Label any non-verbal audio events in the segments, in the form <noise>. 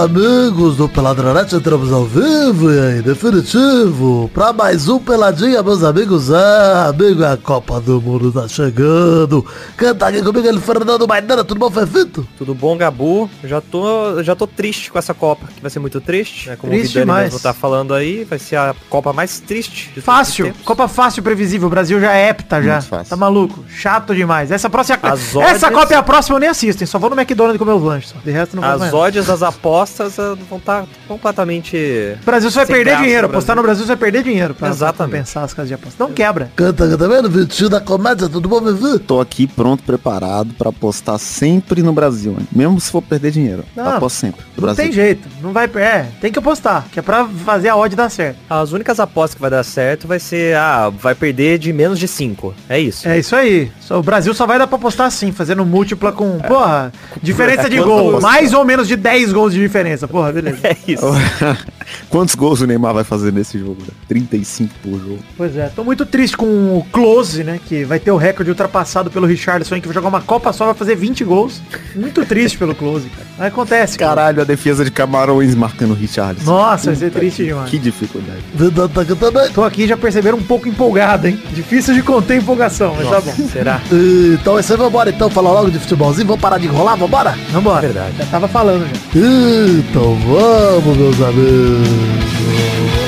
amigos do Peladronete, entramos ao vivo e aí, definitivo, pra mais um Peladinha, meus amigos. É, amigo, a Copa do Mundo tá chegando. Canta aqui comigo, ele Fernando Maidana, tudo bom, Fefito? Tudo bom, Gabu? Já tô, já tô triste com essa Copa, que vai ser muito triste, né? Como Triste o Vidani mesmo tá falando aí, vai ser a Copa mais triste Fácil. Copa fácil, previsível. O Brasil já é hepta já. Tá maluco? Chato demais. Essa próxima, As essa Copa é a próxima eu nem assisto, hein? Só vou no McDonald's comer os lanches. só. De resto não vou. As odds das apostas eh, vão estar completamente... O Brasil só vai perder graça dinheiro. Apostar no Brasil você vai perder dinheiro pra, pra Exatamente. compensar as casas de aposta. Não quebra. Canta também no Vitinho da Comédia, tudo bom, Vivi? Tô aqui pronto, preparado pra apostar sempre no Brasil, hein? mesmo se for perder dinheiro. Não, aposto sempre. no Não Brasil. tem jeito. Não vai. É, tem que apostar. Que é pra fazer a odd dar certo. As únicas apostas que vai dar certo vai ser, ah, vai perder de menos de 5. É isso. É isso aí. O Brasil só vai dar pra apostar assim, fazendo múltipla com. Porra, diferença de Quanto gol. Mais ou menos de 10 gols de diferença. Porra, beleza. <laughs> É isso. <laughs> Quantos gols o Neymar vai fazer nesse jogo? né? 35 por jogo. Pois é, tô muito triste com o Close, né? Que vai ter o recorde ultrapassado pelo Richardson, que vai jogar uma Copa só, vai fazer 20 gols. Muito triste pelo Close, cara. Mas acontece, cara. Caralho, a defesa de Camarões marcando o Richarlison. Nossa, vai ser triste demais. Que dificuldade. Tá. Tô aqui já perceberam um pouco empolgado, hein? Difícil de conter empolgação, mas tá bom. Será? <laughs> Então é isso aí, vambora então, falar logo de futebolzinho, vamos parar de enrolar, vambora? Vambora. Verdade. Já tava falando já. Então vamos, meus amigos. Oh.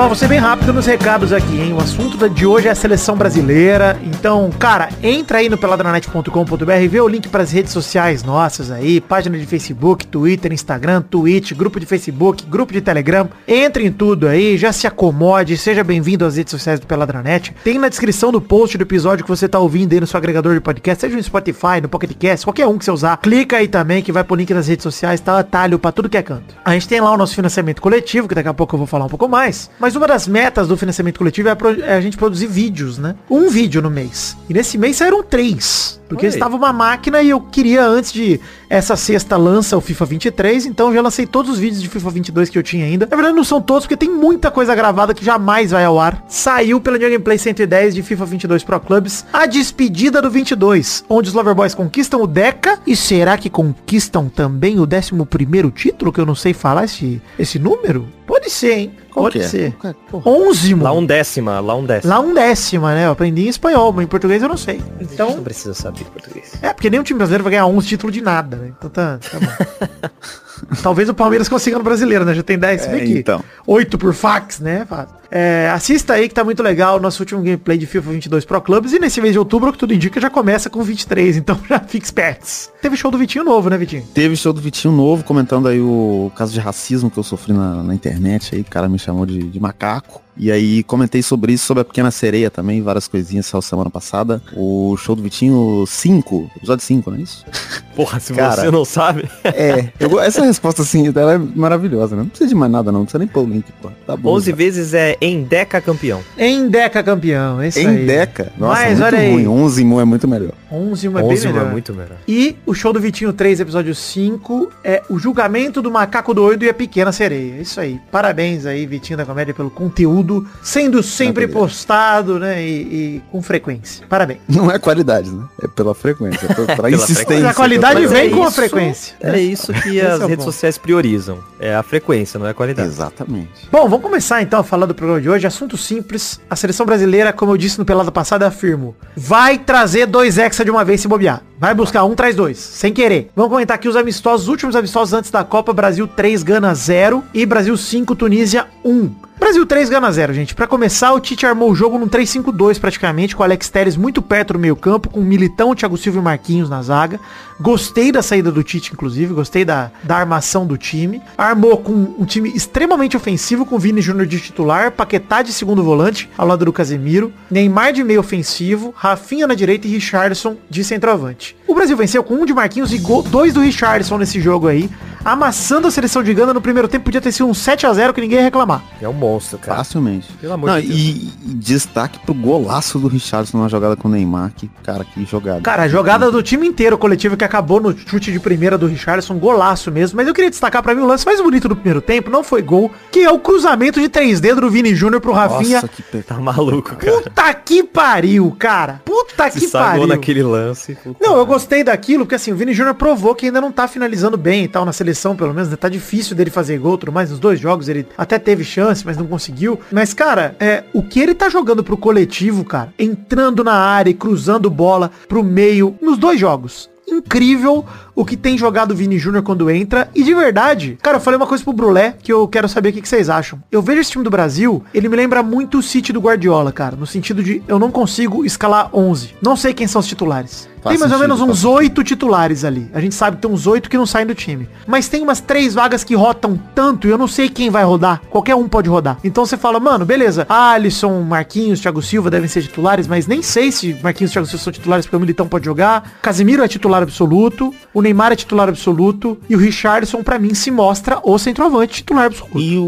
Bom, ser bem rápido nos recados aqui, hein? O assunto de hoje é a seleção brasileira. Então, cara, entra aí no peladranet.com.br, vê o link para as redes sociais nossas aí, página de Facebook, Twitter, Instagram, Twitch, grupo de Facebook, grupo de Telegram. Entre em tudo aí, já se acomode, seja bem-vindo às redes sociais do Peladranet. Tem na descrição do post do episódio que você tá ouvindo aí no seu agregador de podcast, seja no Spotify, no Pocket Cast, qualquer um que você usar. Clica aí também que vai pro link das redes sociais, tá atalho pra tudo que é canto. A gente tem lá o nosso financiamento coletivo, que daqui a pouco eu vou falar um pouco mais. Mas uma das metas do financiamento coletivo é, pro- é a gente produzir vídeos, né? Um vídeo no mês. E nesse mês saíram três. Porque Oi. estava uma máquina e eu queria, antes de essa sexta lança o FIFA 23, então eu já lancei todos os vídeos de FIFA 22 que eu tinha ainda. Na verdade não são todos, porque tem muita coisa gravada que jamais vai ao ar. Saiu pela New Gameplay 110 de FIFA 22 Pro Clubs, a despedida do 22, onde os Loverboys conquistam o Deca. E será que conquistam também o 11º título, que eu não sei falar esse, esse número? Pode ser, hein? Qual Pode é? ser. É? Onzimo. Lá um décima, lá um décima. Lá um décima, né? Eu aprendi em espanhol, mas em português eu não sei. Não Então, precisa saber português. é, porque nenhum time brasileiro vai ganhar 11 títulos de nada, né? Então tá, tá bom. <laughs> Talvez o Palmeiras consiga no brasileiro, né? Já tem 10, se bem É, que então. 8 por fax, né? É, assista aí que tá muito legal o nosso último gameplay de FIFA 22 Pro Clubs e nesse mês de outubro, o que tudo indica, já começa com 23, <laughs> então já fique espertos. Teve show do Vitinho novo, né, Vitinho? Teve show do Vitinho novo, comentando aí o caso de racismo que eu sofri na, na internet aí, o cara me chamou de, de macaco. E aí comentei sobre isso, sobre a Pequena Sereia também, várias coisinhas saiu semana passada. O show do Vitinho 5, episódio 5, não é isso? <laughs> Porra, se Cara. você não sabe. É, eu essa resposta assim, ela é maravilhosa, né? Não precisa de mais nada não, não precisa nem pôr o link, pô. Tá bom. 11 já. vezes é em Deca campeão. Em Deca campeão, é isso aí. Em Deca? Nossa, Mas muito olha aí. ruim. 11 mu é muito melhor. 11 uma é bem 11 melhor. é muito melhor. E o show do Vitinho 3, episódio 5, é o julgamento do macaco doido e a pequena sereia. É Isso aí. Parabéns aí, Vitinho da Comédia, pelo conteúdo, sendo sempre postado, né? E, e com frequência. Parabéns. <laughs> Não é qualidade, né? É pela frequência, é pela, <laughs> pela insistência. Mas a qualidade vem é com a isso- frequência. É isso que <laughs> as é o redes bom. sociais priorizam. É a frequência, não é a qualidade. Exatamente. Bom, vamos começar então a falar do programa de hoje. Assunto simples. A seleção brasileira, como eu disse no pelada passada, afirmo, vai trazer dois hexa de uma vez se bobear. Vai buscar um, traz dois, sem querer. Vamos comentar aqui os amistosos, os últimos amistosos antes da Copa. Brasil 3, Gana 0 e Brasil 5, Tunísia 1. Brasil 3, Gana 0, gente. Pra começar, o Tite armou o jogo num 3-5-2 praticamente, com o Alex Telles muito perto do meio campo, com o Militão, Thiago Silva e Marquinhos na zaga. Gostei da saída do Tite, inclusive, gostei da, da armação do time. Armou com um time extremamente ofensivo, com Vini Júnior de titular, Paquetá de segundo volante, ao lado do Casemiro, Neymar de meio ofensivo, Rafinha na direita e Richardson de centroavante. O Brasil venceu com um de Marquinhos e dois do Richardson nesse jogo aí. Amassando a seleção de Gana no primeiro tempo, podia ter sido um 7 a 0 que ninguém ia reclamar. É um monstro, cara. Facilmente. Pelo amor Não, de Deus. e, e destaque pro golaço do Richardson na jogada com o Neymar. Que, cara, que jogada. Cara, a jogada do time inteiro coletivo que acabou no chute de primeira do Richardson, golaço mesmo. Mas eu queria destacar pra mim o lance mais bonito do primeiro tempo, não foi gol, que é o cruzamento de três dedos do Vini Júnior pro Rafinha. Nossa, que pe... Tá maluco, cara. Puta que pariu, cara. Puta Se que pariu. naquele lance. puta Não, eu gostei daquilo, porque assim, o Vini Júnior provou que ainda não tá finalizando bem e tal na seleção, pelo menos, né? Tá difícil dele fazer gol, tudo mais. Nos dois jogos ele até teve chance, mas não conseguiu. Mas, cara, é, o que ele tá jogando pro coletivo, cara, entrando na área e cruzando bola pro meio, nos dois jogos. Incrível o que tem jogado o Vini Júnior quando entra. E de verdade, cara, eu falei uma coisa pro Brulé que eu quero saber o que, que vocês acham. Eu vejo esse time do Brasil, ele me lembra muito o City do Guardiola, cara. No sentido de eu não consigo escalar 11. Não sei quem são os titulares. Faz tem mais ou sentido, menos uns oito titulares ali. A gente sabe que tem uns oito que não saem do time. Mas tem umas três vagas que rotam tanto e eu não sei quem vai rodar. Qualquer um pode rodar. Então você fala, mano, beleza. Alisson, Marquinhos, Thiago Silva devem ser titulares, mas nem sei se Marquinhos e Thiago Silva são titulares porque o Militão pode jogar. Casemiro é titular absoluto. O Neymar é titular absoluto. E o Richardson, pra mim, se mostra o centroavante titular absoluto. E o,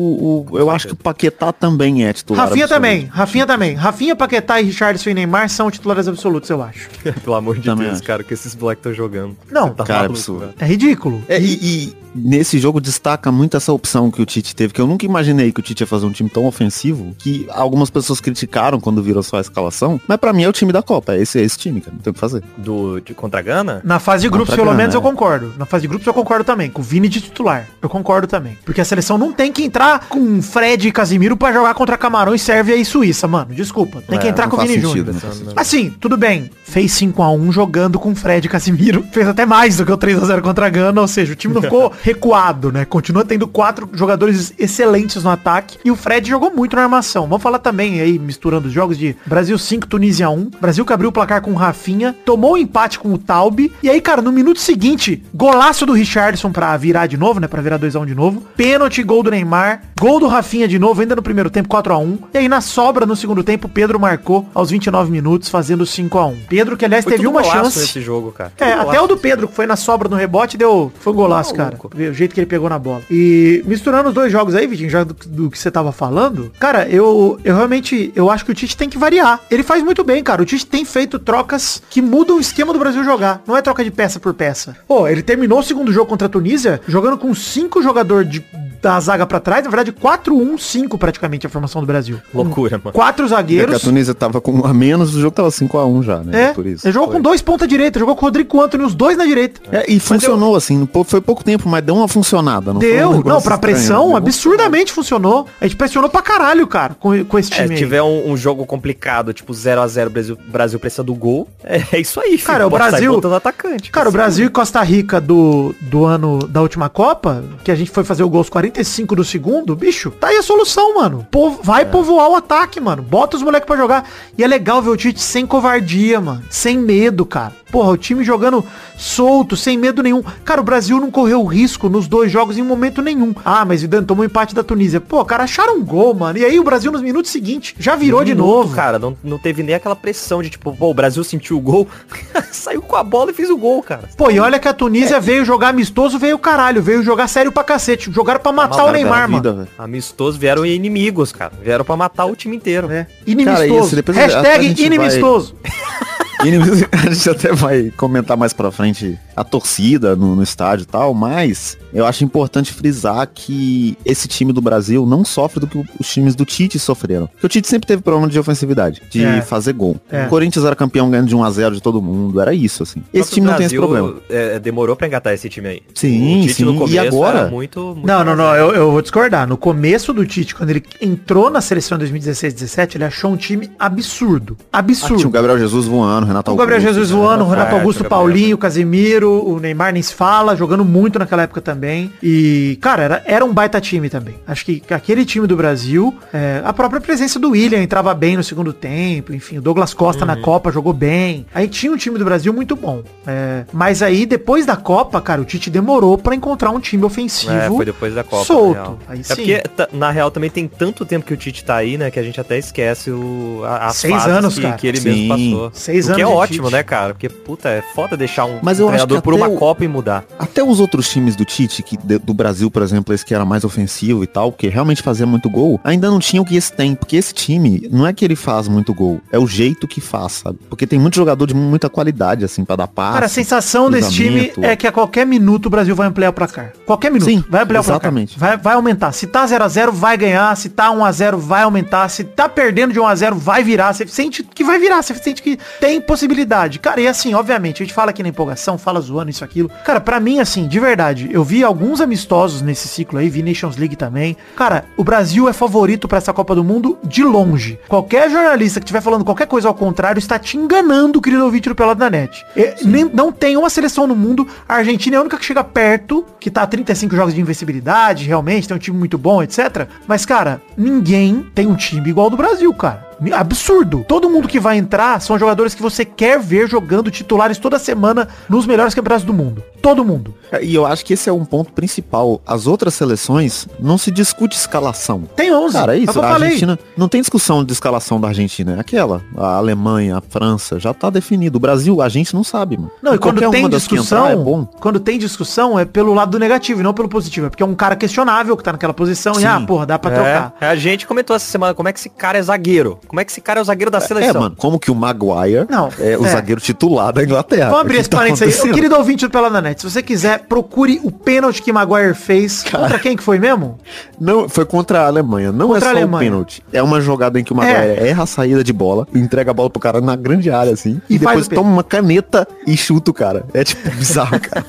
o- eu acho que o Paquetá também é titular. Rafinha absoluto. também, Rafinha também. Rafinha, Paquetá e Richardson e Neymar são titulares absolutos, eu acho. <laughs> Pelo amor de Também Deus, acho. cara, que esses moleques estão jogando. Não, tá cara, maluco, absurdo. velho. É ridículo. É, e, e nesse jogo destaca muito essa opção que o Tite teve, que eu nunca imaginei que o Tite ia fazer um time tão ofensivo, que algumas pessoas criticaram quando viram só a escalação, mas pra mim é o time da Copa, é esse, é esse time, cara, não tem o que fazer. Do, de, contra a Gana? Na fase de grupos, pelo menos, eu é. concordo. Na fase de grupos eu concordo também. Com o Vini de titular. Eu concordo também. Porque a seleção não tem que entrar com Fred e Casimiro pra jogar contra Camarões, Sérvia e Suíça, mano. Desculpa. Tem que É, entrar com o Vini sentido, Júnior. sentido. Assim, tudo bem. Fez 5x1 jogando com Fred e Casimiro. Fez até mais do que o 3x0 contra a Gana. Ou seja, o time não ficou <laughs> recuado, né? Continua tendo quatro jogadores excelentes no ataque. E o Fred jogou muito na armação. Vamos falar também aí, misturando os jogos de Brasil 5, Tunísia 1. Brasil que abriu o placar com o Rafinha. Tomou o empate com o Taube. E aí, cara, no minuto seguinte, golaço do Richardson pra virar de novo, né? Pra virar 2x1 de novo. Pênalti, gol do Neymar. Gol do Rafinha de novo, ainda no primeiro tempo, 4x1. E aí, na sobra, no segundo tempo, Pedro marcou aos 29 minutos, fazendo 5x1. Pedro, que aliás Foi teve uma chance. Esse jogo, cara. É, até o do Pedro, que foi na sobra no rebote, deu. Foi um golaço, cara. O jeito que ele pegou na bola. E misturando os dois jogos aí, Vitinho, já do, do que você tava falando, cara, eu, eu realmente. Eu acho que o Tite tem que variar. Ele faz muito bem, cara. O Tite tem feito trocas que mudam o esquema do Brasil jogar. Não é troca de peça por peça. Pô, ele terminou o segundo jogo contra a Tunísia jogando com cinco jogadores de, da zaga pra trás. Na verdade, 4-1-5 praticamente a formação do Brasil. Loucura, mano. Quatro E a zagueiros. Tunísia tava com um a menos, o jogo tava 5x1 já, né? É, Por isso. ele jogou com dois ponta direita, jogou com o Rodrigo Antônio, os dois na direita. É, e funcionou assim, pou- foi pouco tempo, mas deu uma funcionada. Não foi um Deu, negócio não, pra estranho, pressão, deu absurdamente funcionou. A gente pressionou pra caralho, cara, com, com esse É, time se aí. tiver um, um jogo complicado, tipo 0x0 Brasil, Brasil pressionando o gol, é, é isso aí, filho. Cara, o Brasil- atacante. Cara, o Brasil e Costa Rica do, do ano da última Copa, que a gente foi fazer o gol aos 45 do segundo, bicho, tá aí a solução, mano. Po- vai povoar o ataque, mano. Bota os moleques pra jogar. E é legal ver o Tite sem covardia, mano. Sem medo, cara. Porra, o time jogando solto, sem medo nenhum. Cara, o Brasil não correu risco nos dois jogos em momento nenhum. Ah, mas Vidano tomou um empate da Tunísia. Pô, cara, acharam um gol, mano. E aí o Brasil nos minutos seguintes já virou de Minuto, novo. Cara, não, não teve nem aquela pressão de tipo, pô, o Brasil sentiu o gol, <laughs> saiu com a bola e fez o gol, cara. Pô, e olha que a Tunísia veio jogar amistoso, veio caralho, veio jogar sério pra cacete. Jogaram pra matar o Neymar, mano. vida, velho. Amistosos vieram inimigos, cara. Vieram pra matar o time inteiro. É. Cara, Inimistoso. isso, depois até a Hashtag inimistoso. <laughs> <laughs> Inimigo- a gente até vai comentar mais pra frente a torcida no, no estádio e tal, mas eu acho importante frisar que esse time do Brasil não sofre do que os times do Tite sofreram. Porque o Tite sempre teve problema de ofensividade, de É. fazer gol. É. O Corinthians era campeão ganhando de 1 a 0 de todo mundo, era isso, assim. Esse que time não tem esse Brasil, problema. é, demorou pra engatar esse time aí. Sim, o Tite sim. no E agora? era muito, muito Não, não, não, eu, eu vou discordar. No começo do Tite, quando ele entrou na seleção em 2016-17, ele achou um time absurdo. Ah, tinha o Absurdo. Gabriel Jesus voando, Renato o Gabriel Augusto, Jesus né? voando, o Renato É, Augusto, Gabriel. Paulinho, Casemiro, o Neymar nem se fala, jogando muito naquela época também. E, cara, era, era um baita time também. Acho que aquele time do Brasil, é, a própria presença do William entrava bem no segundo tempo, enfim, o Douglas Costa na Copa jogou bem. Aí tinha um time do Brasil muito bom. É, mas aí, depois da Copa, cara, o Tite demorou pra encontrar um time ofensivo É, foi depois da Copa. solto. na real. Aí é sim. porque, tá- na real, também tem tanto tempo que o Tite tá aí, né, que a gente até esquece o, a- as Seis fases anos, que, cara. que ele Sim. mesmo passou. Seis o que é anos ótimo, Tite. né, cara? Porque, puta, é foda deixar um Mas eu acho que treinador por uma o- Copa e mudar. Até os outros times do Tite, que, do Brasil, por exemplo, esse que era mais ofensivo e tal, que realmente fazia muito gol, ainda não tinha o que esse tem. Porque esse time, não é que ele faz muito gol, é o jeito que faz, sabe? Porque tem muito jogador de muita qualidade, assim, pra dar passe. Cara, a sensação desse time é que a qualquer minuto o Brasil vai ampliar o placar. Qualquer minuto. Sim, vai ampliar o placar. exatamente. Vai, vai aumentar. Se tá 0x0, vai ganhar. Se tá 1x0, vai aumentar. Se tá perdendo de 1x0, vai virar. Você sente que vai virar. Você sente que tem possibilidade. Cara, e assim, obviamente, a gente fala aqui na empolgação, fala zoando isso, aquilo. Cara, pra mim, assim, de verdade, eu vi alguns amistosos nesse ciclo aí, vi Nations League também. Cara, o Brasil é favorito pra essa Copa do Mundo de longe. Qualquer jornalista que estiver falando qualquer coisa ao contrário está te enganando, querido ouvinte do Pelado da Net. Nem- não tem uma seleção no mundo. A Argentina é a única que chega perto, que tá a 35 jogos de invencibilidade, realmente, tem um time muito bom, etc. Mas, cara, ninguém tem um time igual ao do Brasil, cara. Absurdo. Todo mundo que vai entrar são jogadores que você quer ver jogando titulares toda semana nos melhores campeonatos do mundo. Todo mundo. E eu acho que esse é um ponto principal. As outras seleções não se discute escalação. Tem 11. Cara, é isso. eu A falei. Argentina não tem discussão de escalação da Argentina. É aquela. A Alemanha, a França, já tá definido. O Brasil, a gente não sabe, mano. Não, e quando tem discussão, entrar é bom. quando tem discussão é pelo lado do negativo e não pelo positivo. É porque é um cara questionável que tá naquela posição e, Sim. ah, porra, dá pra trocar. É, a gente comentou essa semana como é que esse cara é zagueiro. Como é que esse cara é o zagueiro da É, seleção. mano, como que o Maguire Não, é o é. zagueiro titular da Inglaterra. Vamos abrir esse tá parênteses aí. Querido ouvinte do Pelada Net, se você quiser, procure o pênalti que Maguire fez. Contra quem que foi mesmo? Não, foi contra a Alemanha. Não Contra a é só Alemanha. o pênalti. É uma jogada em que o Maguire erra a saída de bola, entrega a bola pro cara na grande área, assim, E e, depois toma uma caneta e chuta o cara. É tipo <laughs> bizarro, cara.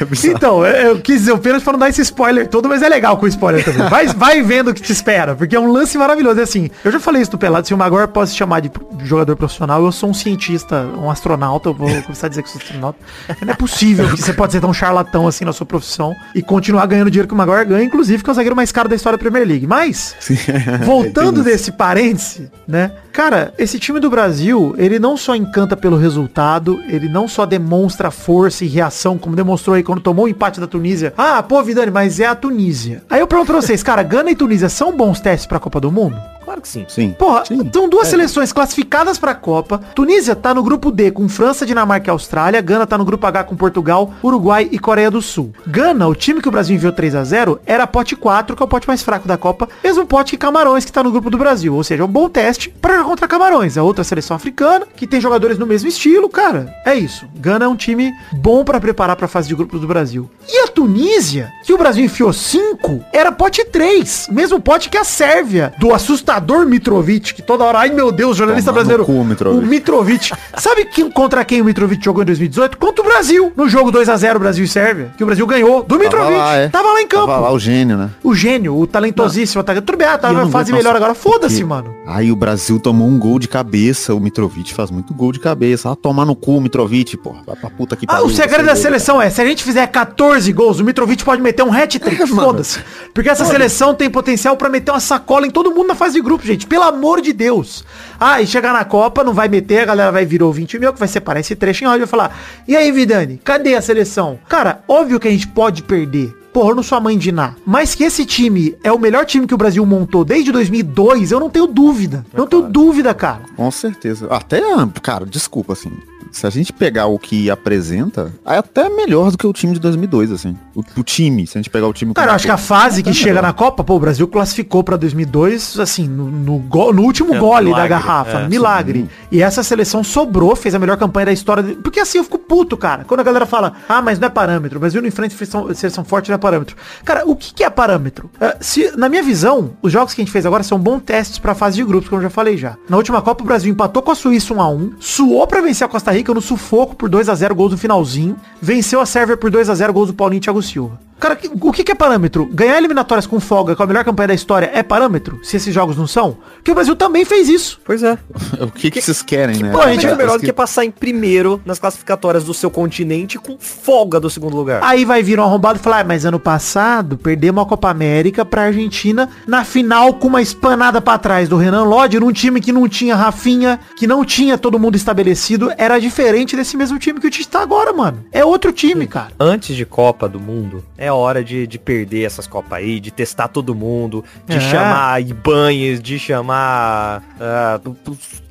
É bizarro. Então, eu eu quis dizer o pênalti pra não dar esse spoiler todo, mas é legal com o spoiler também. Vai, vai vendo o que te espera, porque é um lance maravilhoso. É assim, eu já falei isso do Pelado, se Maguire pode se chamar de jogador profissional, eu sou um cientista, um astronauta, eu vou <laughs> começar a dizer que sou astronauta. Não é possível que você pode ser tão charlatão assim na sua profissão e continuar ganhando dinheiro que o Maguire ganha, inclusive que é o zagueiro mais caro da história da Premier League. Mas, <laughs> voltando desse parêntese, né? Cara, esse time do Brasil, ele não só encanta pelo resultado, ele não só demonstra força e reação, como demonstrou aí quando tomou o empate da Tunísia. Ah, pô, Vidani, mas é a Tunísia. Aí eu pergunto pra vocês, cara, Gana e Tunísia são bons testes pra Copa do Mundo? Claro que sim. Sim. Porra, Sim. são duas seleções classificadas pra Copa. Tunísia tá no grupo D com França, Dinamarca e Austrália. Gana tá no grupo H com Portugal, Uruguai e Coreia do Sul. Gana, o time que o Brasil enviou 3 a 0 era pote 4, que é o pote mais fraco da Copa. Mesmo pote que Camarões, que tá no grupo do Brasil. Ou seja, é um bom teste pra jogar contra Camarões. É outra seleção africana, que tem jogadores no mesmo estilo, cara. É isso. Gana é um time bom pra preparar pra fase de grupos do Brasil. E a Tunísia, que o Brasil enfiou 5, era pote 3. Mesmo pote que a Sérvia, do assustador Mitrovic, que toda hora, ai meu Deus, jornalista Toma brasileiro. cu, Mitrovic. O Mitrovic. Sabe quem, contra quem o Mitrovic jogou em 2018? Contra o Brasil. No jogo 2x0 Brasil e Sérvia. Que o Brasil ganhou. Do Mitrovic. Tava lá, é. Tava lá em campo. Tava lá o gênio, né? O gênio, o talentosíssimo atacante. Tudo bem, ah, E tá na fase melhor agora. Foda-se, mano. Aí o Brasil tomou um gol de cabeça. O Mitrovic faz muito gol de cabeça. Ah, tomar no cu, Mitrovic, pô. Vai pra puta que Ah, o segredo da seleção é, se a gente fizer 14 gols, o Mitrovic pode meter um hat-trick, <laughs> É, foda-se. Porque essa seleção tem potencial pra meter uma sacola em todo mundo na fase de grupo, gente. Pelo amor de Deus. Ah, e chegar na Copa, não vai meter, a galera vai vir ouvinte meu, que vai separar esse trecho em áudio e vai falar, e aí, Vidani, cadê a seleção? Cara, óbvio que a gente pode perder. Porra, eu não sou a mãe de Ná. Mas que esse time é o melhor time que o Brasil montou desde 2002, eu não tenho dúvida. Eu não tenho dúvida, cara. Com certeza. Até, cara, desculpa, assim. Se a gente pegar o que apresenta, é até melhor do que o time de 2002, assim. O, o time, se a gente pegar o time... Cara, acho que a fase que É chega melhor. na Copa, pô, o Brasil classificou pra 2002, assim, no, no, go- no último É, gole da milagre, garrafa, é, milagre. sim. E essa seleção sobrou, fez a melhor campanha da história. de- Porque assim, eu fico puto, cara. Quando a galera fala, ah, mas não é parâmetro, o Brasil não enfrenta seleção, seleção forte, não é parâmetro. Cara, o que, que é parâmetro? É, se, na minha visão, os jogos que a gente fez agora são bons testes pra fase de grupos, como eu já falei já. Na última Copa, o Brasil empatou com a Suíça 1x1, suou pra vencer a Costa Rica no sufoco por 2x0 gols no finalzinho, venceu a Sérvia por 2x0 gols do Paulinho e Thiago Silva. Cara, que- o que, que é parâmetro? Ganhar eliminatórias com folga, com a melhor campanha da história, é parâmetro? Se esses jogos não são? Porque o Brasil também fez isso. Pois é. <laughs> O que, que vocês querem, né? pô, a gente é melhor do que passar em primeiro nas classificatórias do seu continente com folga do segundo lugar. Aí vai vir um arrombado e falar, ah, mas ano passado perdemos a Copa América pra Argentina na final com uma espanada pra trás do Renan Lodge, num time que não tinha Rafinha, que não tinha todo mundo estabelecido, era diferente desse mesmo time que o Tite tá agora, mano. É outro time, cara. Antes de Copa do Mundo, é hora de, de perder essas Copas aí, de testar todo mundo, de É. chamar Ibanez, de chamar. ah,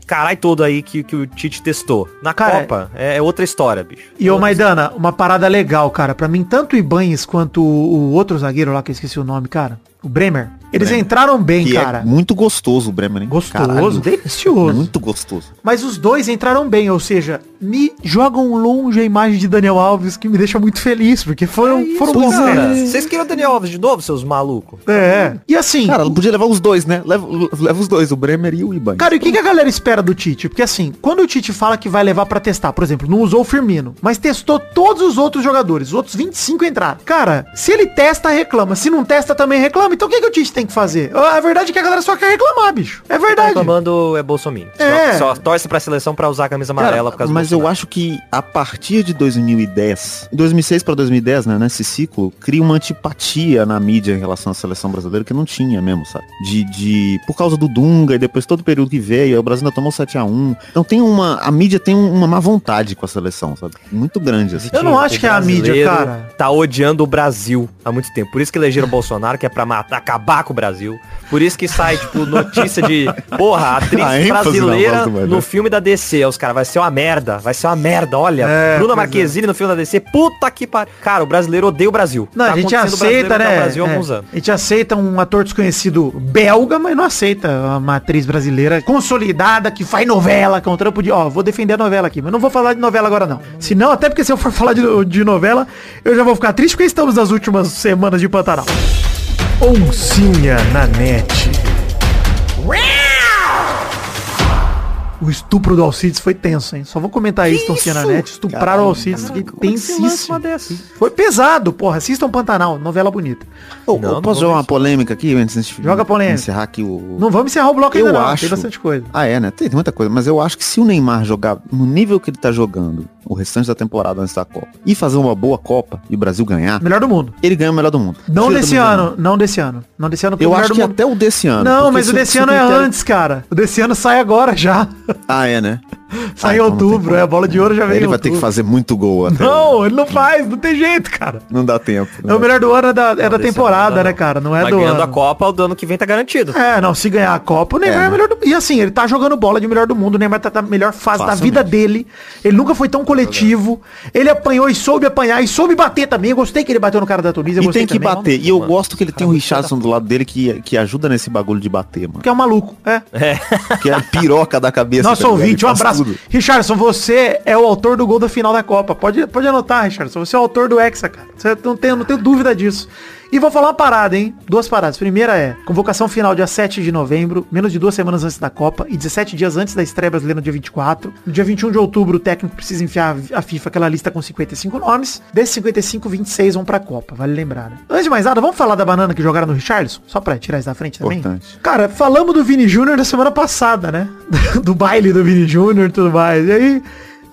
carai todo aí que, que o Tite testou. Na Cara, Copa é, é outra história, bicho. E ô Outra Maidana, uma parada legal, cara. Pra mim, tanto o Ibanez quanto o, o outro zagueiro lá, que eu esqueci o nome, cara. O Bremer. Eles Bremer. entraram bem, Que cara. é muito gostoso o Bremer, hein? Gostoso, Caralho. delicioso. Muito gostoso. Mas os dois entraram bem, ou seja, me jogam longe a imagem de Daniel Alves, que me deixa muito feliz, porque foram, É isso, foram bons é. Cara, caras. vocês queriam o Daniel Alves de novo, seus malucos? É. E assim, Cara, podia levar os dois, né? Leva, leva os dois, o Bremer e o Iban. Cara, e o que, que a galera espera do Tite? Porque assim, quando o Tite fala que vai levar pra testar, por exemplo, não usou o Firmino, mas testou todos os outros jogadores, os outros 25 entraram. Cara, se ele testa, reclama. Se não testa, também reclama. Então o que, que o Tite tem que fazer? A verdade é que a galera só quer reclamar, bicho. É Tá verdade. reclamando é Bolsonaro. É. Só, só torce pra seleção pra usar a camisa Cara, amarela por causa mas eu acho que a partir de 2010, 2006 para 2010, né, nesse ciclo, cria uma antipatia na mídia em relação à seleção brasileira que não tinha mesmo, sabe? De, de por causa do Dunga e depois todo o período que veio, o Brasil ainda tomou 7 a 1. Então tem uma a mídia tem um- uma má vontade com a seleção, sabe? Muito grande assim. Eu não acho que é a mídia, cara. Tá odiando o Brasil há muito tempo. Por isso que elegeram o Bolsonaro, que é pra matar, acabar com o Brasil. Por isso que sai, tipo, notícia de, porra, <laughs> atriz brasileira no filme da DC. Os caras, vai ser uma merda, vai ser uma merda. Olha, É, Bruna pois Marquezine no filme da DC, puta que pariu. Cara, o brasileiro odeia o Brasil. Não, Tá a gente aceita, odiar né? o Brasil há É, alguns anos. a gente aceita um ator desconhecido belga, mas não aceita uma atriz brasileira consolidada que faz novela, que é um trampo de. Ó, vou defender a novela aqui, mas não vou falar de novela agora não. Se não, até porque se eu for <laughs> falar de, de novela, eu já vou ficar triste porque estamos nas últimas semanas de Pantanal. Oncinha na net. O estupro do Alcides foi tenso, hein? Só vou comentar isso, Oncinha na net. Estupraram o Alcides, que que lança tensíssimo. Foi pesado, porra. Assistam Pantanal, novela bonita. Ô, Não, posso jogar uma polêmica aqui antes de Joga polêmica. encerrar aqui o Não vamos encerrar o bloco Eu ainda não, acho. tem bastante coisa. Ah, é, né? Tem muita coisa, mas eu acho que se o Neymar jogar no nível que ele tá jogando o restante da temporada antes da Copa e fazer uma boa Copa e o Brasil ganhar, Melhor do mundo. ele ganha o melhor do mundo. Não do desse mundo. ano, não desse ano. Não desse ano, Eu acho que mundo- até o desse ano. Não, mas se o desse se ano é antes, cara. O desse ano sai agora já. Ah, é, né? Sai Ah, em outubro, é. A bola de ouro já vem Ele vai ter que outubro. fazer muito gol até. Não, ele não faz, não tem jeito, cara. Não dá tempo. É o melhor do ano é da, é da temporada, ano né, cara? Não é Mas do ganhando ano. a Copa, o do ano que vem tá garantido. É, não, se ganhar a Copa, o Neymar é, É, o melhor do E assim, ele tá jogando bola de melhor do mundo, o Neymar tá na melhor fase da Facilmente. vida dele. Ele nunca foi tão coletivo. Ele apanhou e soube apanhar e soube bater também. Eu gostei que ele bateu no cara da Tunísia. E tem que também. bater. E eu Mano, gosto que ele tem o Richardson do lado dele que, que ajuda nesse bagulho de bater, mano. Que é um maluco, é. Que é a piroca da cabeça. Nosso tá ouvinte, um abraço. Tudo. Richardson, você é o autor do gol da final da Copa. Pode, pode anotar, Richardson. Você é o autor do Hexa, cara. Você não tem, não tenho dúvida disso. E vou falar uma parada, hein? Duas paradas. Primeira é, convocação final dia 7 de novembro, menos de duas semanas antes da Copa e 17 dias antes da estreia brasileira no dia 24. No dia 21 de outubro, o técnico precisa enfiar a FIFA aquela lista com 55 nomes. Desses 55, 26 vão pra Copa, vale lembrar, né? Antes de mais nada, vamos falar da banana que jogaram no Richardson? Só pra tirar isso da frente também? Importante. Cara, falamos do Vini Júnior na semana passada, né? <laughs> do baile do Vini Júnior e tudo mais. E aí,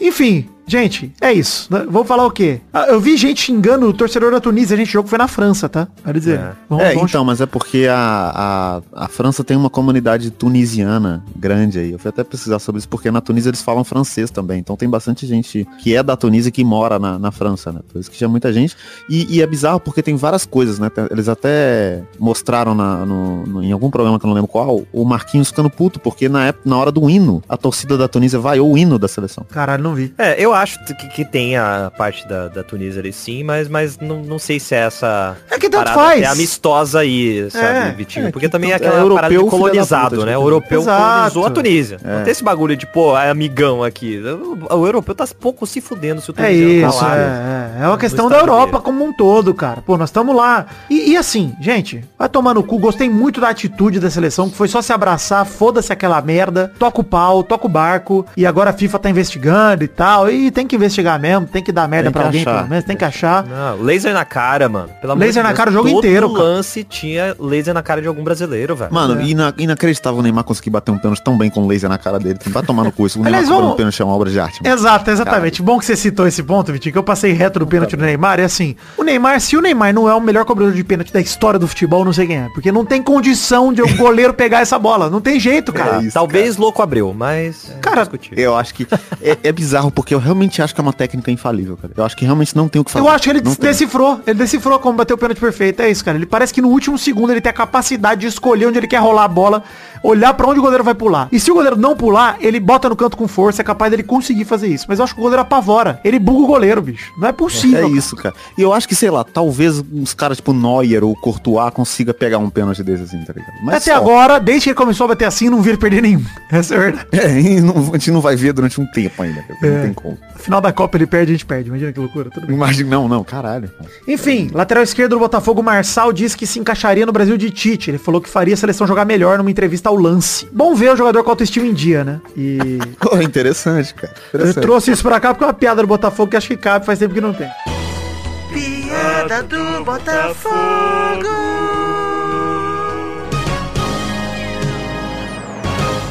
enfim, gente, é isso. né? Vou falar o quê? Ah, Eu vi gente xingando o torcedor da Tunísia, a gente, o jogo foi na França, tá? Quero dizer. É. Vamos, é, vamos- então, mas é porque a, a, a França tem uma comunidade tunisiana grande aí. Eu fui até pesquisar sobre isso, porque na Tunísia eles falam francês também. Então tem bastante gente que é da Tunísia que mora na, na França, né? Por isso que tinha muita gente. E, e é bizarro porque tem várias coisas, né? Eles até mostraram na, no, no- em algum programa que eu não lembro qual, o Marquinhos ficando puto, porque na, época, na hora do hino, a torcida da Tunísia vaiou o hino da seleção. Caralho, não vi. É, eu acho que, que tem a parte da, da Tunísia ali sim, mas, mas não, não sei se é essa É que tanto parada faz. é amistosa aí, sabe, É, Vitinho? é, Porque que também é tanto- é aquela europeu, parada de colonizado, puta, né? O europeu Exato. colonizou a Tunísia. É. Não tem esse bagulho de, pô, é amigão aqui. O, o europeu tá pouco se fudendo se o É tunisiano isso, tá lá. é, é. É uma questão da Europa como um todo, cara. Pô, nós estamos lá. E, e assim, gente, vai tomar no cu. Gostei muito da atitude da seleção, que foi só se abraçar, foda-se aquela merda, toca o pau, toca o barco, e agora a FIFA tá investigando e tal. E tem que investigar mesmo, tem que dar merda que alguém, achar. pelo menos, tem que achar. Não, laser na cara, mano. Pelo amor Laser de na Deus, cara o jogo todo inteiro, cara. lance tinha laser na cara de algum brasileiro, velho. Mano, É. ina- inacreditável o Neymar conseguir bater um pênalti tão bem com laser na cara dele. Vai tomar no cu. Isso, o Neymar vamos- pênalti é uma obra de arte. mano. Exato, exatamente. Bom que você citou esse ponto, Vitinho, que eu passei reto do pênalti do Neymar. E assim, o Neymar, se o Neymar não é o melhor cobrador de pênalti da história do futebol, não sei quem é. Porque não tem condição de o goleiro pegar essa bola. Não tem jeito, cara. É isso, Talvez louco abriu, mas. Cara, discutível. Eu acho que é, é bizarro porque o realmente acho que é uma técnica infalível, cara. Eu acho que realmente não tem o que fazer. Eu acho que ele Não tem. decifrou. Ele decifrou como bater o pênalti perfeito. É isso, cara. Ele parece que no último segundo ele tem a capacidade de escolher onde ele quer rolar a bola, olhar pra onde o goleiro vai pular. E se o goleiro não pular, ele bota no canto com força, é capaz dele conseguir fazer isso. Mas eu acho que o goleiro apavora. Ele buga o goleiro, bicho. Não é É possível. isso, cara. E eu acho que, sei lá, talvez uns caras tipo Neuer ou Courtois consiga pegar um pênalti desse assim, tá ligado? Mas Até só. agora, desde que ele começou a bater assim, não vi ele perder nenhum. <laughs> Essa é a verdade. É, não- a gente não vai ver durante um tempo ainda, cara. É. Não tem como. Final da Copa ele perde, a gente perde. Imagina que loucura. Tudo bem. Imagina, não, não, caralho. Enfim, lateral esquerdo do Botafogo, Marçal, disse que se encaixaria no Brasil de Tite. Ele falou que faria a seleção jogar melhor numa entrevista ao lance. Bom ver o jogador com autoestima em dia, né? E <laughs> Pô, interessante, cara. eu Interessante. trouxe isso pra cá porque é uma piada do Botafogo que acho que cabe, faz tempo que não tem. Piada do Botafogo.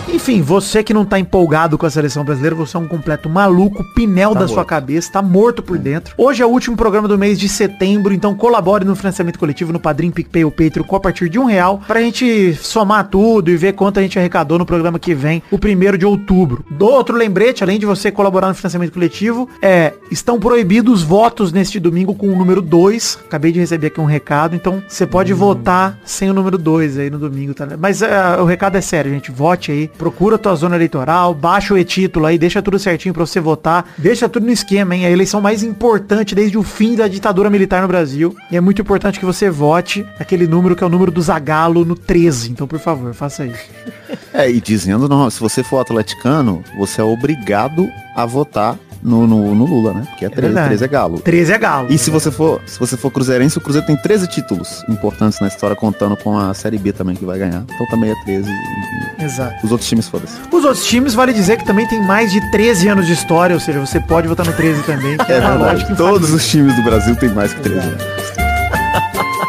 Enfim, você que não tá empolgado com a seleção brasileira, você é um completo maluco, pinel da sua cabeça, tá morto por dentro. Hoje é o último programa do mês de setembro, então colabore no financiamento coletivo no Padrim, PicPay ou Patreon com a partir de um real, pra gente somar tudo e ver quanto a gente arrecadou no programa que vem, o primeiro de outubro. Do outro lembrete, além de você colaborar no financiamento coletivo, é, estão proibidos votos neste domingo com o número 2. Acabei de receber aqui um recado, então você pode votar sem o número 2 aí no domingo, tá? Mas é, o recado é sério, gente. Vote aí, procura a tua zona eleitoral, baixa o e-título aí, deixa tudo certinho pra você votar, deixa tudo no esquema, hein? A eleição mais importante desde o fim da ditadura militar no Brasil. E é muito importante que você vote aquele número que é o número do Zagalo no 13. Então, por favor, faça isso. É, e dizendo, não, se você for atleticano, você é obrigado a votar no, no, no Lula, né? Porque é 13, verdade. 13 é galo. 13 é Galo. E se você for, se você for cruzeirense, o Cruzeiro tem 13 títulos importantes na história, contando com a Série B também que vai ganhar. Então também é 13 e, e Exato. os outros times foda-se. Os outros times, vale dizer que também tem mais de 13 anos de história, ou seja, você pode votar no 13 também. <laughs> É uma verdade. Todos os times do Brasil tem mais que 13 anos. <laughs>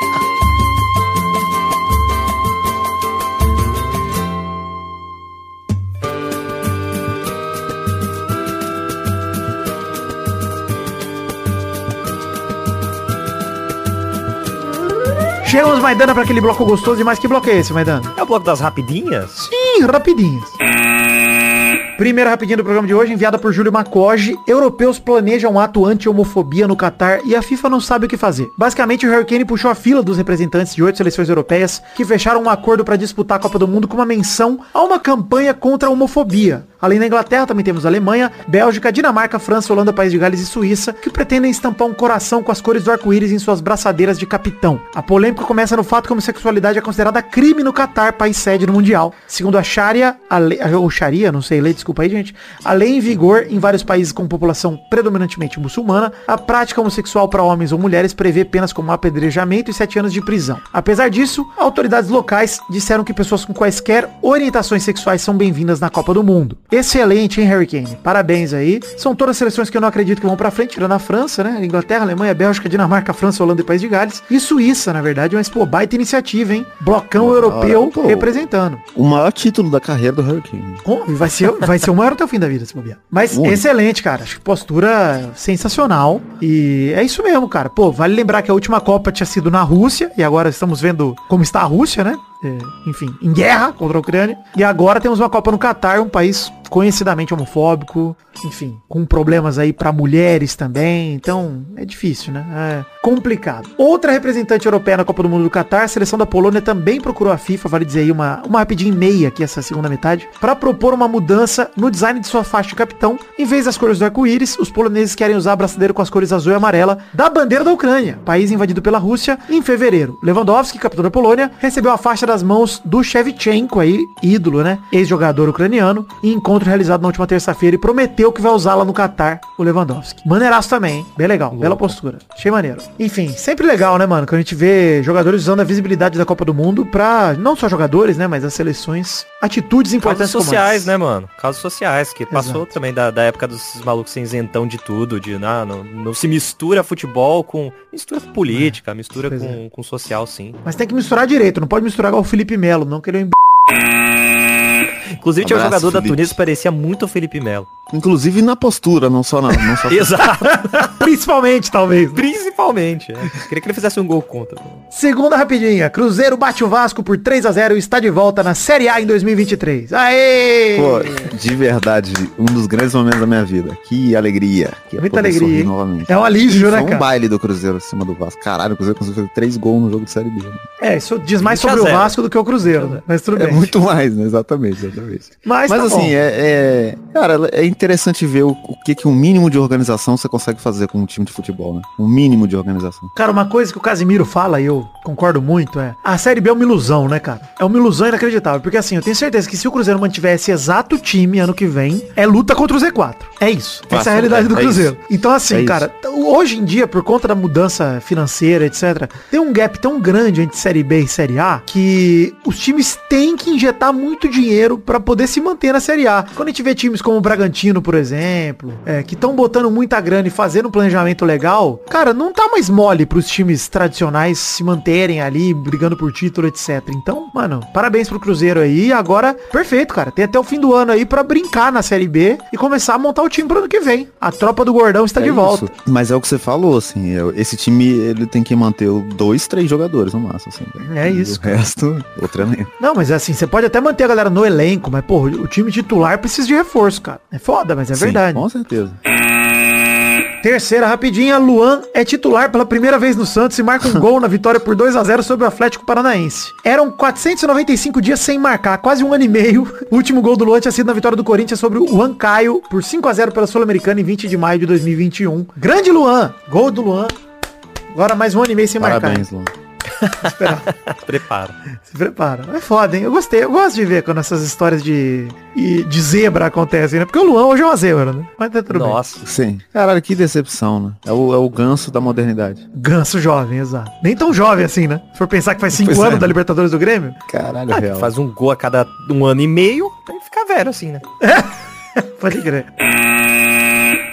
Chegamos, Maidana, para aquele bloco gostoso demais. Que bloco é esse, Maidana? É o bloco das rapidinhas? Ih, rapidinhas. Primeira rapidinha do programa de hoje, enviada por Júlio Macoge. Europeus planejam ato anti-homofobia no Catar e a FIFA não sabe o que fazer. Basicamente, o Harry Kane puxou a fila dos representantes de oito seleções europeias que fecharam um acordo para disputar a Copa do Mundo com uma menção a uma campanha contra a homofobia. Além da Inglaterra, também temos Alemanha, Bélgica, Dinamarca, França, Holanda, País de Gales e Suíça, que pretendem estampar um coração com as cores do arco-íris em suas braçadeiras de capitão. A polêmica começa no fato que a homossexualidade é considerada crime no Catar, país sede no Mundial. Segundo a Sharia, a lei, ou Sharia, não sei lei, desculpa aí, gente, a lei em vigor em vários países com população predominantemente muçulmana, a prática homossexual para homens ou mulheres prevê penas como apedrejamento e sete anos de prisão. Apesar disso, autoridades locais disseram que pessoas com quaisquer orientações sexuais são bem-vindas na Copa do Mundo. Excelente, hein, Harry Kane? Parabéns aí. São todas seleções que eu não acredito que vão pra frente, tirando a França, né? Inglaterra, Alemanha, Bélgica, Dinamarca, França, Holanda e País de Gales. E Suíça, na verdade, mas, pô, baita iniciativa, hein? Blocão europeu pô. representando. O maior título da carreira do Hurricane. Bom, e vai ser, vai ser o maior até o fim da vida, se bobear. Mas Muito. excelente, cara. Acho que postura sensacional. E é isso mesmo, cara. Pô, vale lembrar que a última Copa tinha sido na Rússia. E agora estamos vendo como está a Rússia, né? É, enfim, em guerra contra a Ucrânia. E agora temos uma Copa no Catar, um país conhecidamente homofóbico. Enfim, com problemas aí pra mulheres também. Então, é difícil, né? É complicado. Outra representante europeia na Copa do Mundo do Catar, a seleção da Polônia também procurou a FIFA, vale dizer aí uma, uma rapidinha e meia aqui essa segunda metade, para propor uma mudança no design de sua faixa de capitão. Em vez das cores do arco-íris, os poloneses querem usar a braçadeira com as cores azul e amarela da bandeira da Ucrânia, país invadido pela Rússia, em fevereiro. Lewandowski, capitão da Polônia, recebeu a faixa das mãos do Shevchenko aí, ídolo, né? Ex-jogador ucraniano, em encontro realizado na última terça-feira e prometeu que vai usá-la no Catar, o Lewandowski. Maneiraço também, hein? Bem legal, bela postura. Achei maneiro. Enfim, sempre legal, né, mano? Quando a gente vê jogadores usando a visibilidade da Copa do Mundo pra, não só jogadores, né, mas as seleções, atitudes Casos importantes como sociais, né, mano? Casos sociais, que passou Exato. também da, da época dos malucos sem isentão de tudo, de ah, não, não se mistura futebol com. Mistura com política, mistura Pois com, com social, sim. Mas tem que misturar direito, não pode misturar igual o Felipe Melo, não que ele é um Inclusive tinha um jogador da Felipe. Tunísia que parecia muito o Felipe Melo. Inclusive na postura, não só na. Não só... <laughs> Exato. <laughs> Principalmente, talvez. Principalmente. É. Queria que ele fizesse um gol contra. Segunda rapidinha. Cruzeiro bate o Vasco por 3 a 0 e está de volta na Série A em 2023. Aê! Pô, de verdade, um dos grandes momentos da minha vida. Que alegria. Que Muita alegria? Novamente. É um alívio, né, Foi um cara? baile do Cruzeiro acima do Vasco. Caralho, o Cruzeiro conseguiu fazer três gols no jogo de Série B. né? É, isso diz mais 20 a sobre o 0. Vasco do que o Cruzeiro, né? Mas tudo É bem. muito mais, né? Exatamente, exatamente. Mas, Mas tá assim, bom. é, é- Cara, é interessante ver o, o que, que um mínimo de organização você consegue fazer com um time de futebol, né? Um mínimo de organização. Cara, uma coisa que o Casimiro fala e eu concordo muito é a Série B é uma ilusão, né, cara? É uma ilusão inacreditável. Porque assim, eu tenho certeza que se o Cruzeiro mantiver esse exato time ano que vem, é luta contra o Z4. É isso. Essa é a realidade é, do é Cruzeiro. Então assim, É cara, hoje em dia, por conta da mudança financeira, etc., tem um gap tão grande entre Série B e Série A que os times têm que injetar muito dinheiro pra poder se manter na Série A. Quando a gente vê times como o Bragantino, por exemplo, é, que estão botando muita grana e fazendo um planejamento legal, cara, não tá mais mole pros times tradicionais se manterem ali, brigando por título, etc. Então, mano, parabéns pro Cruzeiro aí. Agora, perfeito, cara. Tem até o fim do ano aí pra brincar na Série B e começar a montar o time pro ano que vem. A tropa do Gordão está É de volta. isso. Mas é o que você falou, assim, é- esse time ele tem que manter dois, três jogadores no máximo, assim. né? É isso, O resto, outro elenco. Não, mas assim, você pode até manter a galera no elenco, mas, pô, o time titular precisa de reforço, cara. É foda, mas é Sim, verdade. Com certeza. Terceira, rapidinha, Luan é titular pela primeira vez no Santos e marca um <laughs> gol na vitória por 2 a 0 sobre o Atlético Paranaense. Eram 495 dias sem marcar, quase um ano e meio. O último gol do Luan tinha sido na vitória do Corinthians sobre o Juan Caio por 5 a 0 pela Sul-Americana em 20 de maio de 2021. Grande Luan, gol do Luan. Agora mais um ano e meio sem Parabéns, Luan. Esperar. <laughs> Prepara. Se prepara. É foda, hein? Eu gostei. Eu gosto de ver quando essas histórias de, de zebra acontecem, né? Porque o Luan hoje é uma zebra, né? Mas tá tudo bem. Nossa. Sim. Caralho, que decepção, né? É o, é o ganso da modernidade. Ganso jovem, exato. Nem tão jovem assim, né? Se for pensar que faz cinco Pois é. anos da Libertadores do Grêmio. Caralho, Ah, real. faz um gol a cada um ano e meio, aí fica velho assim, né? <laughs> Pode crer.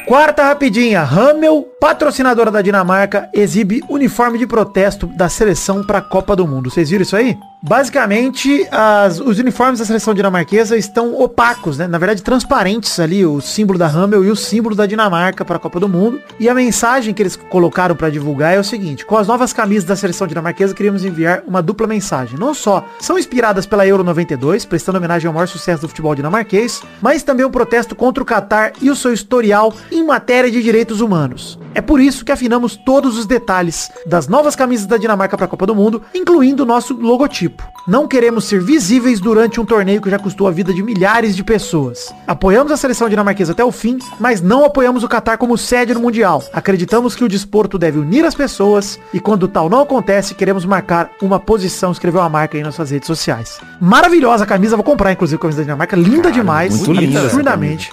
Quarta rapidinha. Hamel, patrocinadora da Dinamarca, exibe uniforme de protesto da seleção para a Copa do Mundo. Vocês viram isso aí? Basicamente, as- os uniformes da seleção dinamarquesa estão opacos, né? Na verdade, transparentes ali, o símbolo da Hamel e o símbolo da Dinamarca para a Copa do Mundo. E a mensagem que eles colocaram para divulgar é o seguinte: com as novas camisas da seleção dinamarquesa, queríamos enviar uma dupla mensagem. Não só são inspiradas pela Euro 92, prestando homenagem ao maior sucesso do futebol dinamarquês, mas também um protesto contra o Catar e o seu historial em matéria de direitos humanos. É por isso que afinamos todos os detalhes das novas camisas da Dinamarca para a Copa do Mundo, incluindo o nosso logotipo. Não queremos ser visíveis durante um torneio que já custou a vida de milhares de pessoas. Apoiamos a seleção dinamarquesa até o fim, mas não apoiamos o Catar como sede no Mundial. Acreditamos que o desporto deve unir as pessoas e quando tal não acontece, queremos marcar uma posição, escreveu a marca aí nas suas redes sociais. Maravilhosa camisa, vou comprar inclusive a camisa da Dinamarca, linda demais, muito linda essa absurdamente.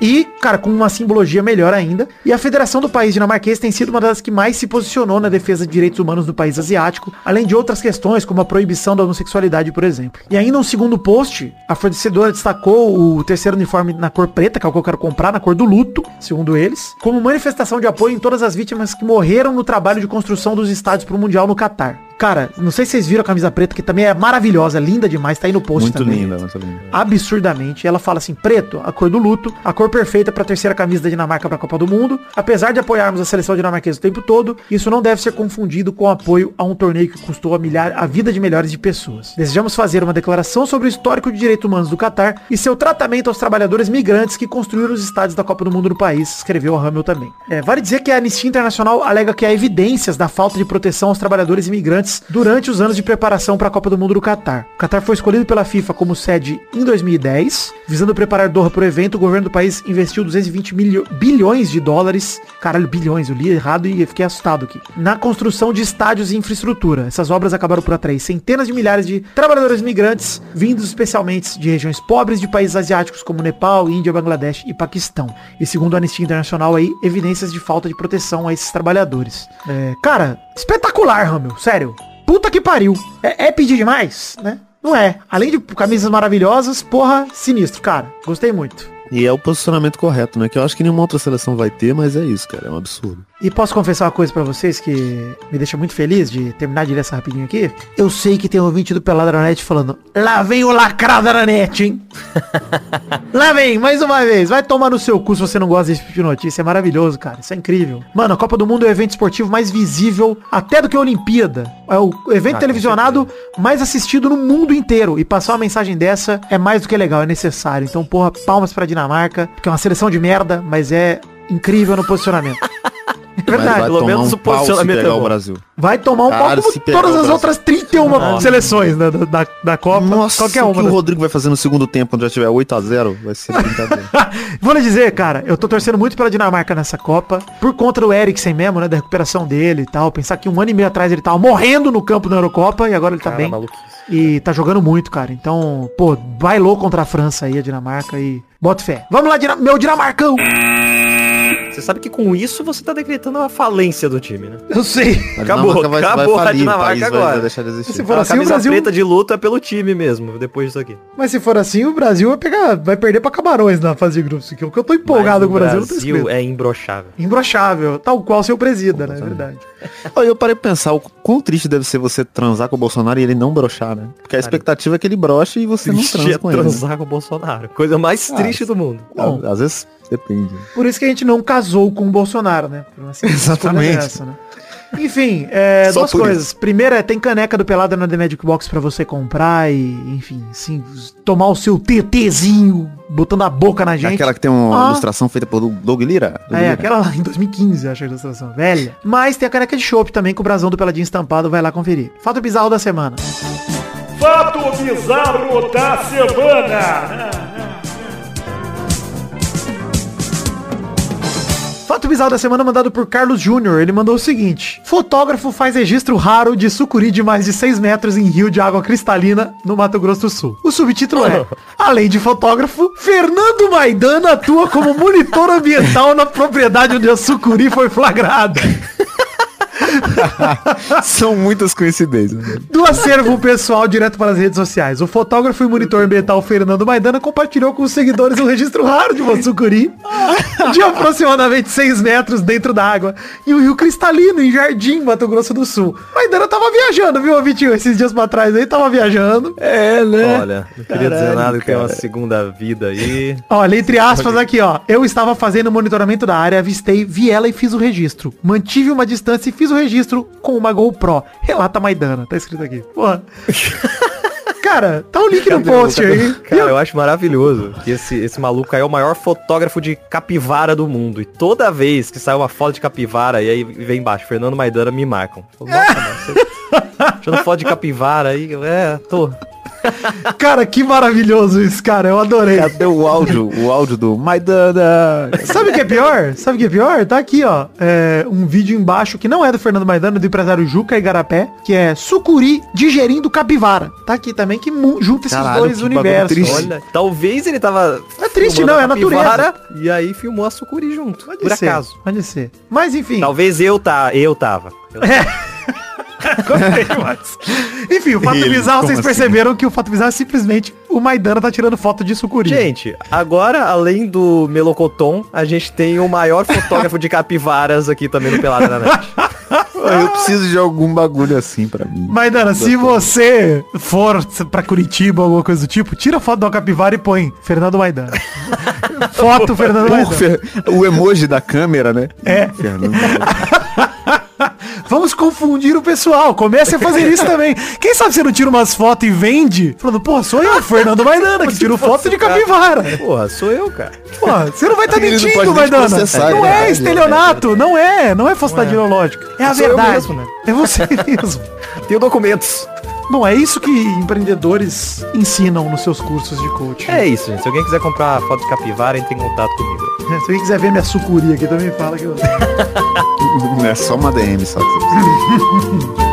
E, cara, com uma simbologia melhor ainda. E a Federação do País Dinamarquês tem sido uma das que mais se posicionou na defesa de direitos humanos no país asiático, além de outras questões, como a proibição da homossexualidade, por exemplo. E ainda um segundo post, a fornecedora destacou o terceiro uniforme na cor preta, que é o que eu quero comprar, na cor do luto, segundo eles, como manifestação de apoio em todas as vítimas que morreram no trabalho de construção dos estádios para o Mundial no Catar. Cara, não sei se vocês viram a camisa preta, que também é maravilhosa, linda demais, tá aí no post Muito também linda, muito linda. absurdamente. Ela fala assim, preto, a cor do luto, a cor perfeita para a terceira camisa da Dinamarca para a Copa do Mundo. Apesar de apoiarmos a seleção dinamarquesa o tempo todo, isso não deve ser confundido com apoio a um torneio que custou a, milhar, a vida de milhares de pessoas. Desejamos fazer uma declaração sobre o histórico de direitos humanos do Catar e seu tratamento aos trabalhadores migrantes que construíram os estádios da Copa do Mundo no país, escreveu a Hamel também. É, vale dizer que a Anistia Internacional alega que há evidências da falta de proteção aos trabalhadores imigrantes durante os anos de preparação para a Copa do Mundo do Catar. O Catar foi escolhido pela FIFA como sede em 2010, visando preparar Doha para o evento, o governo do país investiu 220 milho- bilhões de dólares, caralho, bilhões, eu li errado e fiquei assustado aqui, na construção de estádios e infraestrutura. Essas obras acabaram por atrair centenas de milhares de trabalhadores migrantes, vindos especialmente de regiões pobres de países asiáticos como Nepal, Índia, Bangladesh e Paquistão. E segundo a Anistia Internacional aí, evidências de falta de proteção a esses trabalhadores. É, cara, espetacular, Ramil, sério. Puta que pariu. É, é pedir demais, né? Não é. Além de camisas maravilhosas, porra, sinistro, cara. Gostei muito. E é o posicionamento correto, né? Que eu acho que nenhuma outra seleção vai ter, mas é isso, cara. É um absurdo. E posso confessar uma coisa pra vocês que me deixa muito feliz de terminar de ler essa rapidinho aqui? Eu sei que tem um ouvinte do Net falando, lá vem o net, hein? <laughs> lá vem, mais uma vez. Vai tomar no seu cu se você não gosta desse tipo de notícia. É maravilhoso, cara. Isso é incrível. Mano, a Copa do Mundo é o evento esportivo mais visível até do que a Olimpíada. É o evento Ah, televisionado mais assistido no mundo inteiro. E passar uma mensagem dessa é mais do que legal, é necessário. Então, porra, palmas pra Dinamarca, que é uma seleção de merda, mas é incrível no posicionamento. <laughs> É verdade. Pelo menos um o posicionamento é pegar o bom. Brasil. Vai tomar um pau como todas o as outras 31 seleções né, da, da, da Copa. Nossa, qualquer o uma. que o das- Rodrigo vai fazer no segundo tempo, quando já tiver 8x0, vai ser brincadeira. <laughs> Vou lhe dizer, cara, eu tô torcendo muito pela Dinamarca nessa Copa, por conta do Eriksen mesmo, né, da recuperação dele e tal. Pensar que um ano e meio atrás ele tava morrendo no campo da Eurocopa e agora ele tá Cara, bem. maluquice. E tá jogando muito, cara. Então, pô, bailou contra a França aí, a Dinamarca e bota fé. Vamos lá, Dina- meu Dinamarcão! Você sabe que com isso você tá decretando a falência do time, né? Eu sei. A Acabou, Dinamarca vai, acabou vai a falir, Dinamarca país vai- agora. Vai, deixar de existir. Se for a assim, o camisa Brasil... preta de luto é pelo time mesmo, depois disso aqui. Mas se for assim, o Brasil vai pegar, vai perder pra Camarões na fase de grupos. Que o que eu tô empolgado com o Brasil, não tô Brasil é imbrochável. Imbrochável, tal qual seu presida, né? É verdade. Olha, eu parei pra pensar o quão triste deve ser você transar com o Bolsonaro e ele não brochar, né? Porque a expectativa é que ele broche e você não transa é com ele. transar com o Bolsonaro. Coisa mais Ah, triste do mundo. Bom. Às vezes depende. Por isso que a gente não casou com o Bolsonaro, né? Simples Exatamente. dessa, né? Enfim, é, duas coisas. Primeira é, tem caneca do Pelada na The Magic Box pra você comprar e, enfim, sim, tomar o seu TTzinho, botando a boca na É gente. aquela que tem uma Ah. ilustração feita por Doug Lira. Doug É, Lira. aquela lá em 2015, eu acho a ilustração. Velha. Mas tem a caneca de chopp também com o brasão do Peladinho estampado, vai lá conferir. Fato bizarro da semana. Fato bizarro da semana. Fato bizarro da semana mandado por Carlos Júnior. Ele mandou o seguinte. Fotógrafo faz registro raro de sucuri de mais de 6 metros em rio de água cristalina no Mato Grosso do Sul. O subtítulo é <laughs> Além de fotógrafo, Fernando Maidana atua como monitor ambiental na propriedade onde a sucuri foi flagrada. <laughs> <laughs> São muitas coincidências. né? Do acervo pessoal direto para as redes sociais. O fotógrafo e monitor ambiental Fernando Maidana compartilhou com os seguidores um registro raro de uma sucuri de aproximadamente 6 metros dentro da água em um rio cristalino em Jardim, Mato Grosso do Sul. Maidana tava viajando, viu, Vitinho? Esses dias pra trás aí tava viajando. É, né? Olha, não queria dizer Caralho, nada que tem uma segunda vida aí. Olha, entre aspas aqui, ó. Eu estava fazendo monitoramento da área, avistei, vi ela e fiz o registro. Mantive uma distância e fiz o registro com uma GoPro. Relata Maidana. Tá escrito aqui. Porra. <laughs> Cara, tá o link no post aí. Cara, eu acho maravilhoso que esse, esse maluco aí é o maior fotógrafo de capivara do mundo. E toda vez que sai uma foto de capivara, e aí vem embaixo, Fernando Maidana me marcam. Nossa, <laughs> mano, você... Tirando foto de capivara aí, é, tô. <laughs> Cara, que maravilhoso isso, cara. Eu adorei. Cadê o áudio? O áudio do Maidana. Sabe o que é pior? Sabe o que é pior? Tá aqui, ó. É, um vídeo embaixo que não é do Fernando Maidana, é do empresário Juca Igarapé, que é Sucuri digerindo capivara. Tá aqui também, que junta esses Caralho, dois universos. Olha, talvez ele tava. É triste, não, a é natureza. capivara, E aí filmou a sucuri junto. Pode por ser, acaso. Pode ser. Mas enfim. Talvez eu tá, eu tava. Eu- <laughs> <laughs> Gostei demais. Enfim, o fato Ele, bizarro, vocês assim? perceberam que o fato bizarro é simplesmente o Maidana tá tirando foto de sucuri. Gente, agora, além do Melocoton, a gente tem o maior fotógrafo de capivaras aqui também no Pelada na Net. <laughs> Eu preciso de algum bagulho assim pra mim. Maidana, se você for pra Curitiba ou alguma coisa do tipo, tira foto da capivara e põe Fernando Maidana. <laughs> foto Fernando Maidana. Fer- o emoji da câmera, né? É. Fernando. <laughs> Vamos confundir o pessoal. Comece a fazer isso também. Quem sabe você não tira umas fotos e vende? Falando, pô, sou eu, Fernando Maidana, que tiro foto de capivara. Porra, sou eu, cara. Pô, você não vai estar não mentindo, te Maidana. Não é é estelionato, não é. Não é falsidade ideológica. É a Sou eu verdade. mesmo, né? É você <laughs> mesmo. Tenho documentos. Bom, é isso que empreendedores ensinam nos seus cursos de coaching. É isso, gente. Se alguém quiser comprar foto de capivara, entre em contato comigo. É, <laughs> Se alguém quiser ver minha sucuri aqui, também fala que eu... <laughs> É só uma DM, só. <laughs>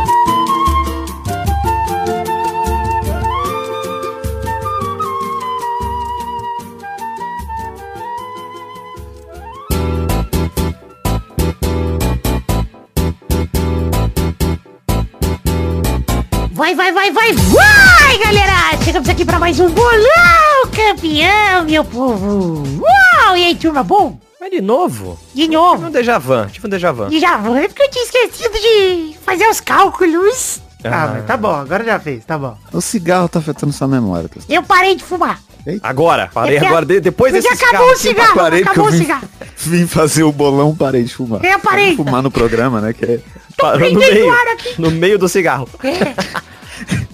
Vai, vai, vai, vai, vai, galera! Chegamos aqui para mais um bolão campeão, meu povo! Uau! E aí, turma, bom? Mas de novo? De Tive um novo. déjà vu, tive um déjà vu. Já vou. É porque eu tinha esquecido de fazer os cálculos. Ah, mas tá bom, agora já fez, tá bom. O cigarro tá afetando sua memória. Cris. Eu parei de fumar. Agora, parei É agora, de- depois desse acabou o cigarro aqui, cigarro. parei acabou o vim- cigarro. <laughs> Vim fazer o bolão, parei de fumar. Eu parei. Vim Fumar no programa, né? Que é... Parou no meio, o no meio do cigarro. É. <laughs>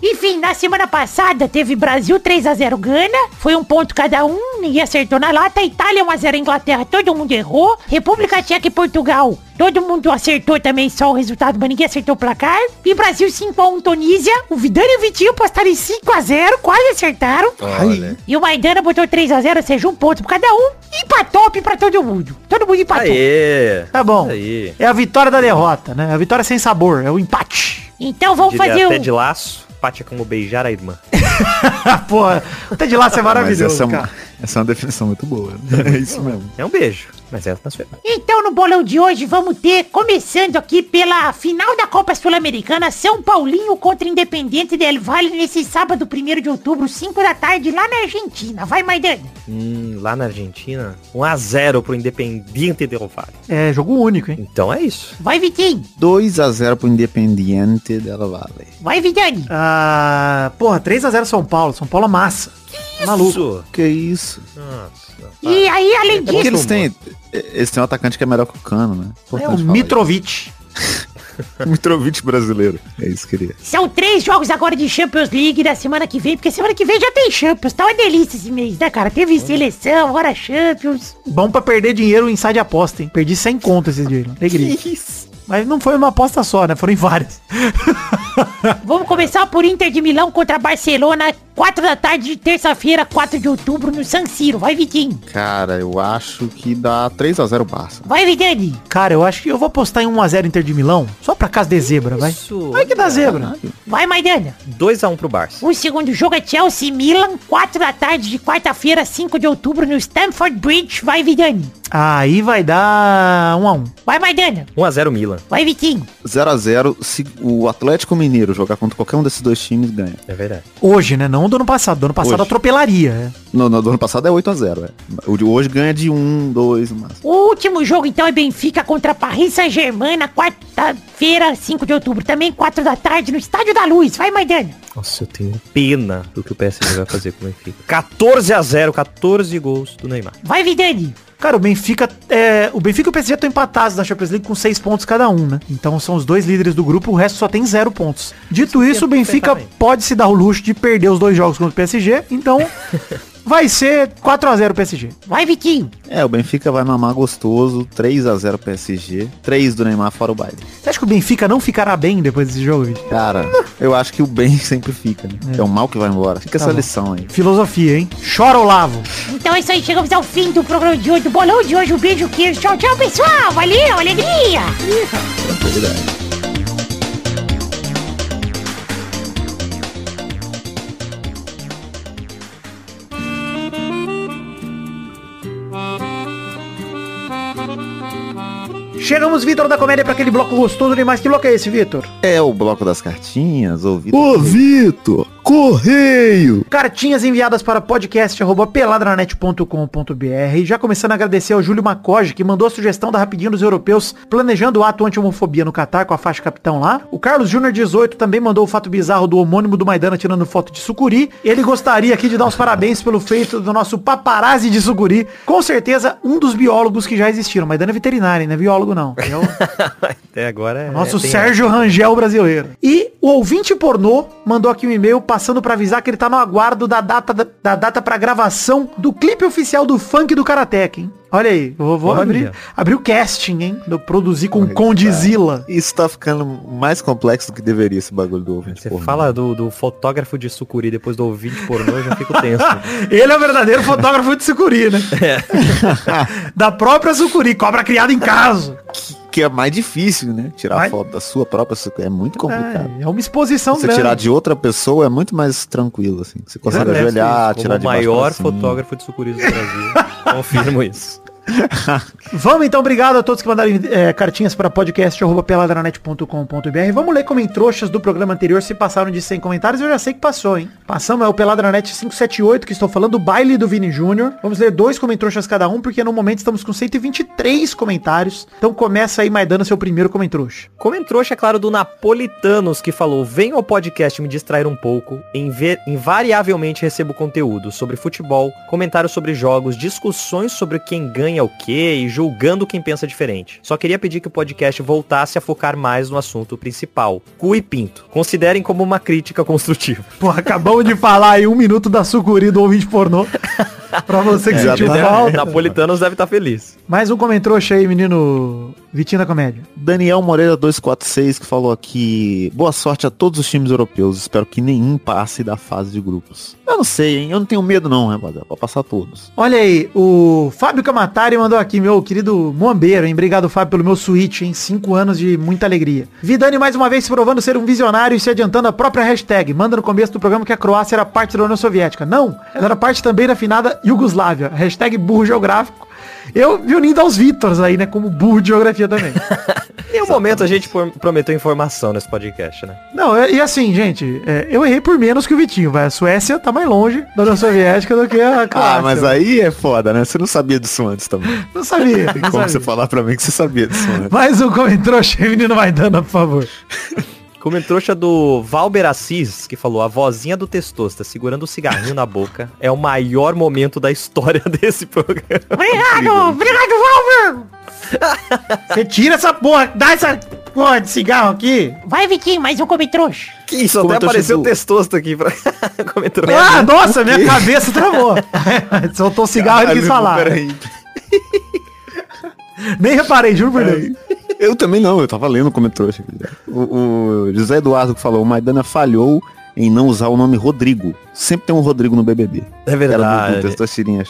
Enfim, na semana passada teve Brasil 3x0 Gana, foi um ponto cada um, ninguém acertou na lata, Itália 1x0 Inglaterra, todo mundo errou, República Tcheca e Portugal, todo mundo acertou também só o resultado, mas ninguém acertou o placar, e Brasil 5x1 Tunísia, o Vidani e o Vitinho postaram em 5x0, quase acertaram, Olha. e o Maidana botou 3x0, ou seja, um ponto pra cada um, e empatou pra todo mundo, todo mundo empatou. Aê. Tá bom. Aí. É a vitória da derrota, né? A vitória sem sabor, é o empate. Então vamos Diria fazer até o... de laço, é como beijar a irmã. <laughs> Porra, até de você é maravilhoso, essa é, uma, cara. essa é uma definição muito boa. <laughs> É isso mesmo. É um beijo, mas é na sua irmã. Então no bolão de hoje vamos ter, começando aqui pela final da Copa Sul-Americana, São Paulinho contra Independente del Valle nesse sábado 1 de outubro, 5 da tarde, lá na Argentina. Vai, Maidana. Hum, lá na Argentina, 1x0 pro Independiente Del Valle. É jogo único, hein? Então é isso. Vai, Vitinho. 2x0 pro Independiente della Valle. Vai, Vidani. Ah, porra, 3x0 São Paulo. São Paulo massa. Tá Maluco. Isso. Que isso? Nossa. E aí, além É disso, eles têm... Eles têm um atacante que é melhor que o Cano, né? É o Importante Mitrovic. isso. <laughs> Mitrovic brasileiro. É isso que queria. são três jogos agora de Champions League da semana que vem, porque semana que vem já tem Champions. Tá uma delícia esse mês, né, cara? Teve seleção, agora Champions. Bom pra perder dinheiro em site de aposta, hein? Perdi 100 conto esses dias. Alegria. Mas não foi uma aposta só, né? Foram em várias. <laughs> Vamos começar por Inter de Milão contra Barcelona, 4 da tarde de terça-feira, 4 de outubro, no San Siro. Vai, Vitinho. Cara, eu acho que dá 3x0 Barça. Vai, Vidani. Cara, eu acho que eu vou apostar em 1x0 Inter de Milão, só pra casa de zebra, vai. Isso. Vai que dá zebra. Vai, Maidana. 2x1 pro Barça. O segundo jogo é Chelsea e Milan, 4 da tarde de quarta-feira, 5 de outubro, no Stamford Bridge. Vai, Vidani. Aí vai dar 1x1. Vai, Maidana. 1x0 Milan. Vai, Vitinho. 0x0, se o Atlético Mineiro jogar contra qualquer um desses dois times, ganha. É verdade. Hoje, né? Não do ano passado. Do ano passado Hoje. atropelaria. é. No, no do ano passado é 8x0, é. O de hoje ganha de 1, 2 no máximo. O último jogo, então, é Benfica contra Paris Saint-Germain, na quarta-feira, 5 de outubro. Também 4 da tarde, no Estádio da Luz. Vai, Maidana. Nossa, eu tenho pena do que o PSG vai fazer com o Benfica. 14x0, 14 gols do Neymar. Vai, Vidani. Cara, o Benfica, é, o Benfica e o PSG estão empatados na Champions League com 6 pontos cada um, né? Então são os dois líderes do grupo, o resto só tem 0 pontos. Dito isso, o Benfica pode se dar o luxo de perder os dois jogos contra o PSG, então <laughs> vai ser 4 a 0 PSG. Vai, Vitinho. É, o Benfica vai mamar gostoso, 3x0 PSG, 3 do Neymar fora o baile. Você acha que o Benfica não ficará bem depois desse jogo, Vitor? Cara, eu acho que o bem <laughs> sempre fica, né? É, o mal que vai embora. Fica Tá essa bom. lição aí. Filosofia, hein? Chora ou lavo? Então é isso aí, chegamos ao fim do programa de hoje, do bolão de hoje. Um beijo, queijo. Tchau, tchau, pessoal. Valeu, alegria. Chegamos, Vitor, da comédia, para aquele bloco gostoso demais. Que bloco é esse, Vitor? É o bloco das cartinhas, ouvido. Ô, Vitor, correio! Cartinhas enviadas para podcast.peladranet.com.br Já começando a agradecer ao Júlio Macoge, que mandou a sugestão da Rapidinho dos Europeus, planejando o ato anti-homofobia no Catar com a faixa capitão lá. O Carlos Júnior 18 também mandou o fato bizarro do homônimo do Maidana tirando foto de sucuri. Ele gostaria aqui de dar os parabéns pelo feito do nosso paparazzi de sucuri. Com certeza, um dos biólogos que já existiram. Maidana é veterinário, não é biólogo não. É o... <laughs> Até agora é. Nosso tem- Sérgio Rangel brasileiro. E o ouvinte pornô mandou aqui um e-mail passando pra avisar que ele tá no aguardo da data da, da data para gravação do clipe oficial do funk do Karateka, hein? Olha aí, eu vou Olha. abrir, abrir o casting, hein? Do produzir com Olha, Condizila. Isso tá ficando mais complexo do que deveria esse bagulho do ouvinte. Você porra. fala do, do fotógrafo de sucuri depois do ouvinte pornô, eu já fico tenso. <laughs> Ele é o verdadeiro fotógrafo de sucuri, né? <laughs> da própria sucuri, cobra criada em casa. Que é mais difícil, né? Tirar Mas- foto da sua própria é muito complicado. É, é uma exposição Você grande. tirar de outra pessoa é muito mais tranquilo, assim. Você consegue É, ajoelhar, tirar o de baixo maior fotógrafo de sucuris do Brasil. <laughs> Confirmo isso. <laughs> Vamos então, obrigado a todos que mandaram é, cartinhas para podcast.peladranet.com.br. Vamos ler comentroxas do programa anterior se passaram de 100 comentários. Eu já sei que passou, hein? Passamos, é o Peladranet 578, que estou falando do baile do Vini Júnior. Vamos ler dois comentroxas cada um, porque no momento estamos com 123 comentários. Então começa aí, Maidana, seu primeiro comentrouxa. Comentrouxa, é claro, do Napolitanos, que falou, venha ao podcast me distrair um pouco. Inve- invariavelmente recebo conteúdo sobre futebol, comentários sobre jogos, discussões sobre quem ganha o quê e julgando quem pensa diferente. Só queria pedir que o podcast voltasse a focar mais no assunto principal, cu e pinto. Considerem como uma crítica construtiva. Pô, acabamos de falar aí um minuto da sucuri do ouvinte pornô. pra você que sentiu Exatamente. falta. Napolitanos deve estar feliz. Mais um comentrouxa aí, menino Vitinho da Comédia. Daniel Moreira 246 que falou aqui, boa sorte a todos os times europeus, espero que nenhum passe da fase de grupos. Eu não sei, hein, eu não tenho medo não, rapaziada, pode passar todos. Olha aí, o Fábio Camatari mandou aqui, meu querido Moambeiro, hein? Obrigado, Fábio, pelo meu switch, hein? Cinco anos de muita alegria. Vidani mais uma vez se provando ser um visionário e se adiantando a própria hashtag. Manda no começo do programa que a Croácia era parte da União Soviética. Não, ela era parte também da finada Iugoslávia. Hashtag burro geográfico. Eu me unindo aos Vítors aí, né? Como burro de geografia também. <laughs> Em um momento a gente prometeu informação nesse podcast, né? Não, e e assim, gente, é, eu errei por menos que o Vitinho, vai. A Suécia tá mais longe da União Soviética do que a Croácia. Ah, mas aí é foda, né? Você não sabia disso antes também. Não sabia, Tem não como sabia. você falar pra mim que você sabia disso antes. Mais um aí, menino Maidana, por favor. <laughs> Comentrouxa do Valber Assis, que falou, a vozinha do Testosta segurando o cigarrinho na boca é o maior momento da história <laughs> desse programa. Obrigado, obrigado, Valver. Você tira essa porra, dá essa porra de cigarro aqui. Vai, Vitinho, mais um comentrouxa. Que isso, até apareceu o do- Testosta aqui pra. <laughs> Ah, nossa, minha cabeça travou. <laughs> Soltou o cigarro e quis falar. Peraí. Nem reparei, juro por Deus. Eu também não, eu tava lendo como trouxa. O, o José Eduardo falou, Maidana falhou em não usar o nome Rodrigo. Sempre tem um Rodrigo no BBB. É verdade.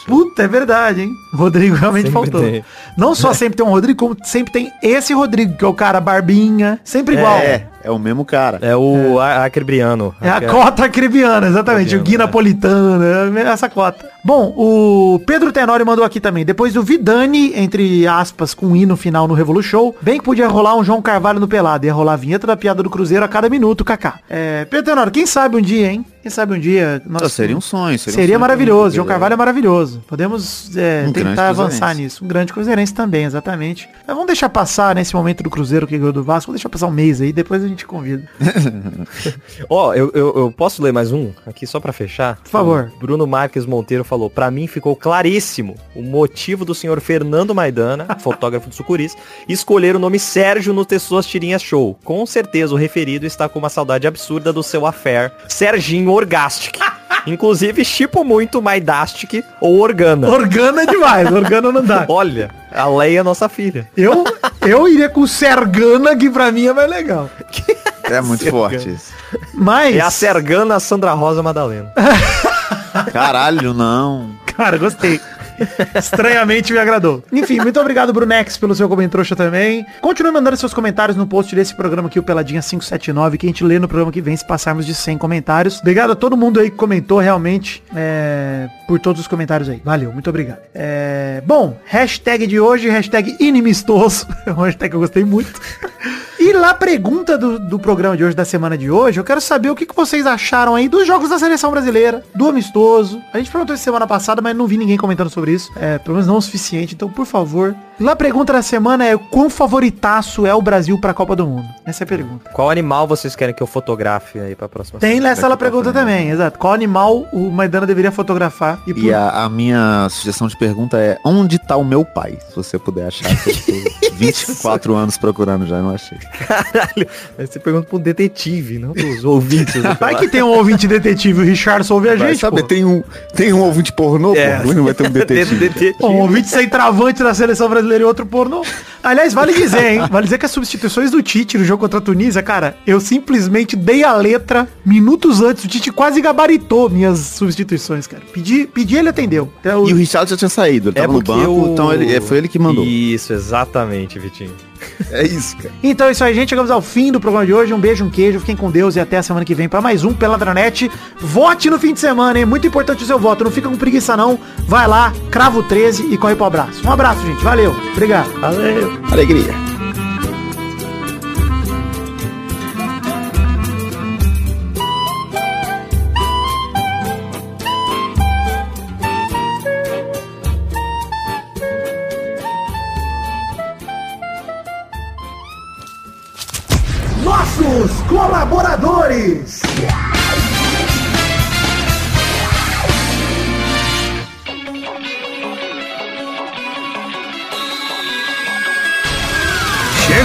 Puta, é verdade, hein? Rodrigo realmente Sempre faltou. tem. Não só sempre tem um Rodrigo, como sempre tem esse Rodrigo, que é o cara barbinha, sempre igual. É, é o mesmo cara. É o é. Acribriano. É a cota acribiana, exatamente. O Gui é. Napolitano, é essa cota. Bom, o Pedro Tenório mandou aqui também. Depois do Vidani, entre aspas, com um hino final no Revolu Show, bem que podia rolar um João Carvalho no pelado. Ia rolar a vinheta da piada do Cruzeiro a cada minuto, Kaká. É, Pedro Tenório, quem sabe um dia, hein? Quem sabe um dia... Nossa, nós- seria um sonho. Seria, um Seria sonho maravilhoso. João Carvalho é maravilhoso. Podemos é, Um tentar avançar nisso. Um grande cruzeirense também, exatamente. Mas vamos deixar passar nesse momento do Cruzeiro que ganhou do Vasco. Vamos deixar passar um mês aí, depois a gente convida. <laughs> Ó, eu, eu, eu posso ler mais um aqui só pra fechar? Por favor. O Bruno Marques Monteiro falou, pra mim ficou claríssimo o motivo do senhor Fernando Maidana, <laughs> fotógrafo do Sucuris, escolher o nome Sérgio no ter suas tirinhas show. Com certeza o referido está com uma saudade absurda do seu affair, Serginho Orgastic. <laughs> Inclusive, chipo muito Maidastic ou Organa. Organa é demais, Organa não dá. <laughs> Olha, a Leia é nossa filha. Eu, eu iria com o Sergana, que pra mim é mais legal. É muito forte isso. Mas, É a Sergana Sandra Rosa Madalena. <laughs> Caralho, não. cara, gostei. <laughs> Estranhamente me agradou. Enfim, muito obrigado, Brunex, pelo seu comentário também. Continue mandando seus comentários no post desse programa aqui, o Peladinha 579, que a gente lê no programa que vem se passarmos de 100 comentários. Obrigado a todo mundo aí que comentou, realmente, é, por todos os comentários aí. Valeu, muito obrigado. É, bom, hashtag de hoje, hashtag inimistoso. <laughs> É uma hashtag que eu gostei muito. E lá, pergunta do, do programa de hoje, da semana de hoje, eu quero saber o que, que vocês acharam aí dos jogos da seleção brasileira, do amistoso. A gente perguntou isso semana passada, mas não vi ninguém comentando sobre isso. É, pelo menos não o suficiente. Então, por favor. Lá, a pergunta da semana é quão favoritaço é o Brasil pra Copa do Mundo? Essa é a pergunta. Qual animal vocês querem que eu fotografe aí pra próxima Tem nessa daqui lá pergunta também, exato. Qual animal o Maidana deveria fotografar? por- E a, a minha sugestão de pergunta é, onde tá o meu pai? Se você puder achar, <laughs> que eu tô 24 anos procurando já, não achei. Caralho, aí você pergunta pro detetive, não pros ouvintes. <laughs> Vai que tem um ouvinte detetive, o Richard ouve a Vai gente, saber, pô. tem um, tem um ouvinte pornô, É. pô, não vai ter um <laughs> detetive. detetive. Um ouvinte sem travante da seleção brasileira e outro pornô. Aliás, vale dizer, hein? Vale dizer que as substituições do Tite no jogo contra a Tunísia, cara, eu simplesmente dei a letra minutos antes. O Tite quase gabaritou minhas substituições, cara. Pedi, pedi ele atendeu. Até o- E o Richard já tinha saído, ele É tava no banco, então ele, é, foi ele que mandou. Isso, exatamente, Vitinho. É isso, cara. Então é isso aí, gente. Chegamos ao fim do programa de hoje. Um beijo, um queijo. Fiquem com Deus e até a semana que vem para mais um Peladranet. Vote no fim de semana, hein? Muito importante o seu voto. Não fica com preguiça, não. Vai lá, cravo 13 e corre pro abraço. Um abraço, gente. Valeu. Obrigado. Valeu. Alegria. Nossos colaboradores.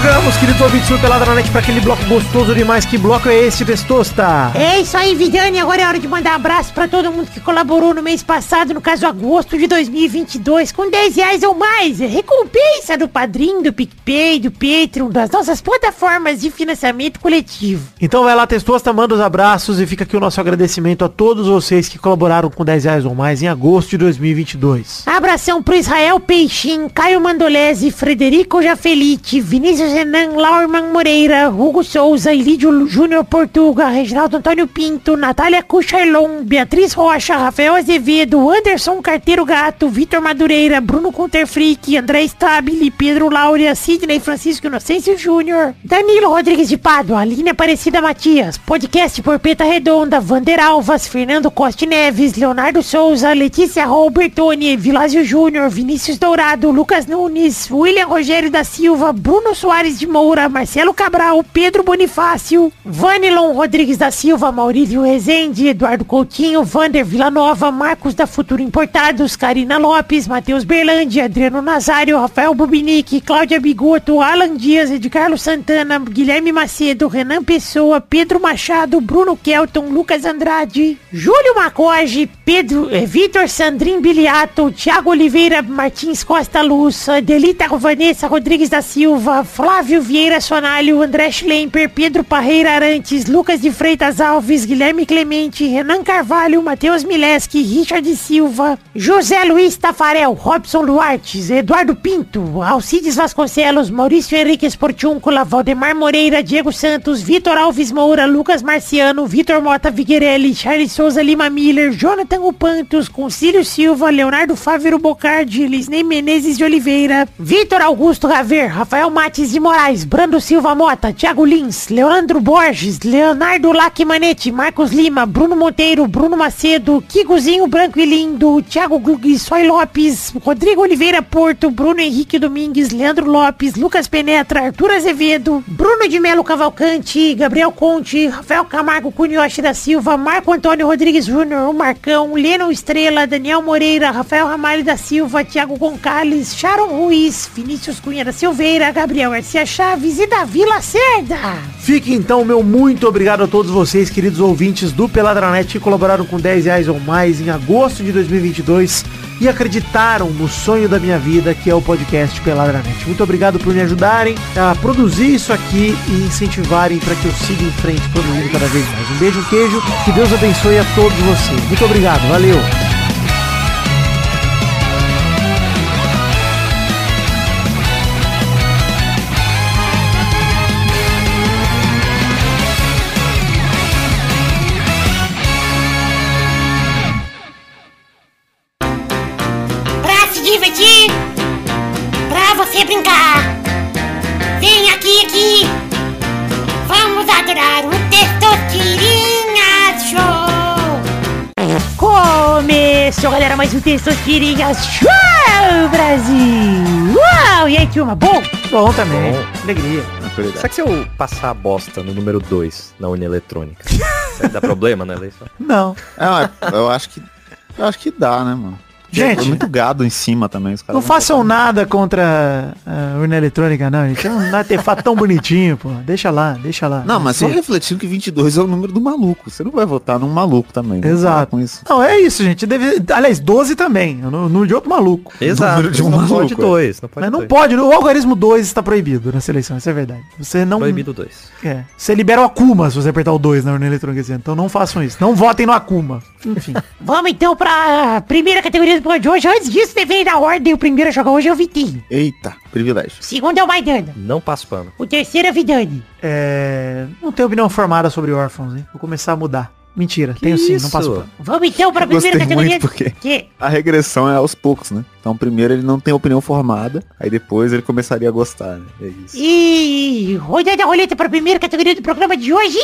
Chegamos, queridos ouvintes do Pelada na Net, pra aquele bloco gostoso demais. Que bloco é esse, Testosta? É isso aí, Vidani. Agora é hora de mandar abraço pra todo mundo que colaborou no mês passado, no caso agosto de 2022, com 10 reais ou mais. Recompensa do Padrim, do PicPay, do Patreon, das nossas plataformas de financiamento coletivo. Então vai lá, Testosta, manda os abraços e fica aqui o nosso agradecimento a todos vocês que colaboraram com 10 reais ou mais em agosto de 2022. Abração pro Israel Peixinho, Caio Mandolese, Frederico Jafelite, Vinícius Renan, Laurman Moreira, Hugo Souza, Ilídio Júnior Portuga, Reginaldo Antônio Pinto, Natália Cucharlon, Beatriz Rocha, Rafael Azevedo, Anderson Carteiro Gato, Vitor Madureira, Bruno Conterfrick, André Stabile, Pedro Laura, Sidney Francisco Inocêncio Júnior, Danilo Rodrigues de Pádua, Aline Aparecida Matias, Podcast Porpeta Redonda, Vander Alvas, Fernando Costa Neves, Leonardo Souza, Letícia Robertoni, Vilásio Júnior, Vinícius Dourado, Lucas Nunes, William Rogério da Silva, Bruno Soares de Moura, Marcelo Cabral, Pedro Bonifácio, Vanilon Rodrigues da Silva, Maurílio Rezende, Eduardo Coutinho, Vander Villanova, Marcos da Futuro Importados, Karina Lopes, Matheus Berlandi, Adriano Nazário, Rafael Bubinique, Cláudia Bigoto, Alan Dias, Edgardo Santana, Guilherme Macedo, Renan Pessoa, Pedro Machado, Bruno Kelton, Lucas Andrade, Júlio Macoge, Pedro, eh, Vitor Sandrin Biliato, Thiago Oliveira, Martins Costa Luz, Delita Vanessa Rodrigues da Silva, Flávio Vieira Sonalho, André Schlemper, Pedro Parreira Arantes, Lucas de Freitas Alves, Guilherme Clemente, Renan Carvalho, Matheus Mileski, Richard Silva, José Luiz Tafarel, Robson Duartes, Eduardo Pinto, Alcides Vasconcelos, Maurício Henrique Esportiúncula, Valdemar Moreira, Diego Santos, Vitor Alves Moura, Lucas Marciano, Vitor Mota Viguerelli, Charles Souza Lima Miller, Jonathan Upantos, Concílio Silva, Leonardo Fávero Bocardi, Lisney Menezes de Oliveira, Vitor Augusto Raver, Rafael Mates de Moraes, Brando Silva Mota, Thiago Lins, Leandro Borges, Leonardo Lacmanete, Marcos Lima, Bruno Monteiro, Bruno Macedo, Kikozinho Branco e Lindo, Thiago Soy Lopes, Rodrigo Oliveira Porto, Bruno Henrique Domingues, Leandro Lopes, Lucas Penetra, Arthur Azevedo, Bruno de Melo Cavalcante, Gabriel Conte, Rafael Camargo Cunhoche da Silva, Marco Antônio Rodrigues Júnior, o Marcão, Leno Estrela, Daniel Moreira, Rafael Ramalho da Silva, Thiago Goncalves, Sharon Ruiz, Vinícius Cunha da Silveira, Gabriel Garcia Chaves e Davi Lacerda. Fique então, meu muito obrigado a todos vocês, queridos ouvintes do Peladranet, que colaboraram com 10 reais ou mais em agosto de 2022 e acreditaram no sonho da minha vida, que é o podcast Peladranet. Muito obrigado por me ajudarem a produzir isso aqui e incentivarem para que eu siga em frente produzindo cada vez mais. Um beijo, um queijo, que Deus abençoe a todos vocês. Muito obrigado, valeu! Se divertir, pra você brincar. Vem aqui, aqui. Vamos adorar o Testosterinha Show. Começou, galera, mais um Testosterinha Show, Brasil. Uau, e aí, turma, bom? Bom também, alegria. Será que se eu passar a bosta no número 2 na urna eletrônica, <laughs> dá problema na eleição? Não. É, eu acho que. Eu acho que dá, né, mano? Gente. Muito gado em cima também. Os caras Não façam nada contra a urna eletrônica, não, gente. É um artefato tão bonitinho, pô. Deixa lá, deixa lá. Não, mas só refletindo que 22 é o número do maluco. Você não vai votar num maluco também. né? Exato. Para Com isso. Não, é isso, gente. Deve... Aliás, 12 também. No, no de outro maluco. Exato, Número de um não maluco, pode é. dois. Não pode Mas não dois. pode. O algarismo 2 está proibido na seleção, isso é verdade. Você não. Proibido dois. É. Você libera o Akuma se você apertar o 2 na urna eletrônica. Então não façam isso. Não votem no Akuma. Enfim. <laughs> Vamos então pra primeira categoria de hoje. Antes disso, deveria na ordem. O primeiro a jogar hoje é o Vitinho. Eita, privilégio. O segundo é o Maidana. Não passo pano. O terceiro é o Vidani. É... Não tenho opinião formada sobre órfãos, hein? Vou começar a mudar. Mentira, tenho sim, não passo pano. Vamos então pra Eu primeira categoria. muito porque- Que? A regressão é aos poucos, né? Então primeiro ele não tem opinião formada, aí depois ele começaria a gostar, né? É isso. E rodando a roleta para a primeira categoria do programa de hoje.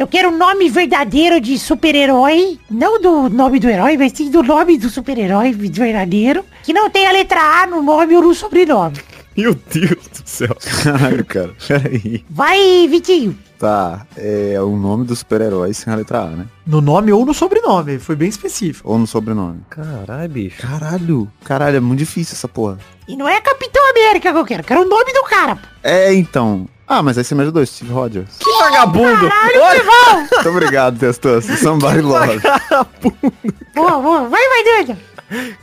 Eu quero o nome verdadeiro de super-herói, não do nome do herói, mas sim do nome do super-herói verdadeiro, que não tem a letra A no nome ou no sobrenome. Meu Deus do céu. <laughs> Caralho, cara. Peraí. Vai, Vitinho. Tá, é o nome do super-herói sem a letra A, né? No nome ou no sobrenome, foi bem específico. Ou no sobrenome. Caralho, bicho. Caralho. Caralho, é muito difícil essa porra. E não é Capitão América que eu quero, eu quero o nome do cara. É, então. Ah, mas aí você me ajudou, Steve Rogers. Que vagabundo. Caralho! <laughs> Muito obrigado, Testoso. Somebody love. Boa, boa. Vai, vai, Danda.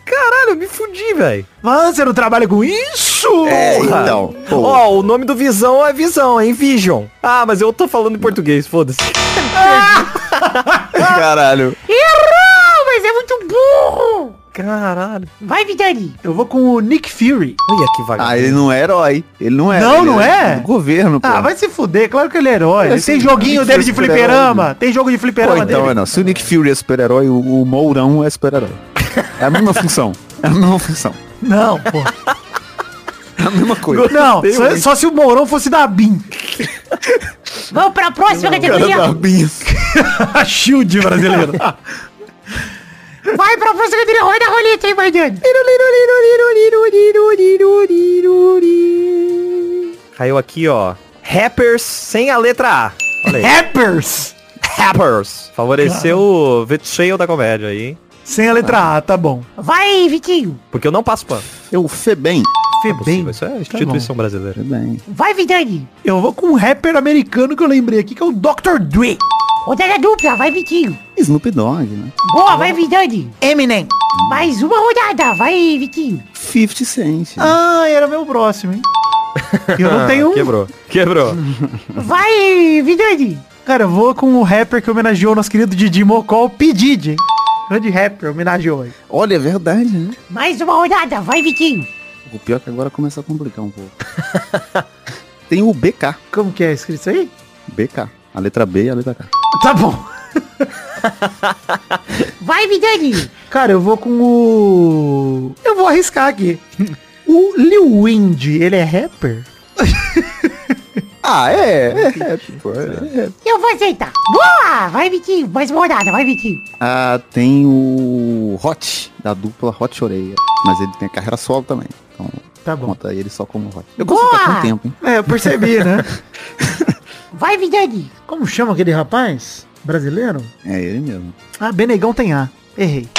Caralho, eu me fudi, velho. Mas você não trabalha com isso? É, então. Ó, Pô, o nome do Visão é Visão, é Vision. Ah, mas eu tô falando em português, foda-se. <laughs> caralho. Errou, mas é muito burro. Caralho. Vai, Vidani. Eu vou com o Nick Fury. Olha que vagabundo. Ah, ele não é herói. Ele não é. Não, ele não é? Do governo, pô. Ah, vai se fuder, claro que ele é herói. Ele Assim, tem joguinho Nick dele de é fliperama. Tem jogo de Pô, fliperama então dele. é não. Se o Nick Fury é super-herói, o, o Mourão é super-herói. É a mesma função. É a mesma função. Não, pô. É a mesma coisa. Não, só, só se o Mourão fosse da BIM. Vamos pra próxima categoria. da. <laughs> A Shield brasileiro. <laughs> Vai pra próxima categoria. Roda a roleta aí, vai, Dani. Caiu aqui, ó. Rappers sem a letra A. Olha aí. Rappers. Rappers. Favoreceu o Vitcheio da comédia aí, hein? Sem a letra A, tá bom. Vai, Vitinho. Porque eu não passo pano. Eu Febem. Febem. Possível, Isso é Tá instituição brasileira. Febem. Vai, Vidani. Eu vou com um rapper americano que eu lembrei aqui, que é o Dr. Dre. Rodada dupla. Vai, Vitinho. Snoop Dogg, né? Boa, vai, Vidani. Eminem. Mais uma rodada. Vai, Vitinho. 50 Cent. Ah, era meu próximo, hein? Eu não tenho um. Quebrou. Quebrou. Vai, Vidani. Cara, eu vou com o rapper que homenageou o nosso querido Didi Mocó, P. Diddy. Grande rapper, homenageou aí. Olha, é verdade, né? Mais uma rodada. Vai, Vitinho. O pior é que agora começa a complicar um pouco. <laughs> Tem o BK. Como que é escrito isso aí? BK. A letra B e a letra K. Tá bom. <laughs> Vai, Vidani. Cara, eu vou com o... Eu vou arriscar aqui. <laughs> O Lil Wind, ele é rapper? <laughs> Ah, é, é rap, pô. É, rap. Eu vou aceitar. Boa. Vai, Vitinho. Mais uma rodada. Vai, Vitinho. Ah, tem o Hot, da dupla Hot Oreia. Mas ele tem a carreira solo também. Então, Tá bom. conta ele só como Hot. Eu gosto Boa! com tempo, hein? É, eu percebi, né? Vai, Vidani. Como chama aquele rapaz? Brasileiro? É ele mesmo. Ah, Benegão tem A. Errei. <laughs>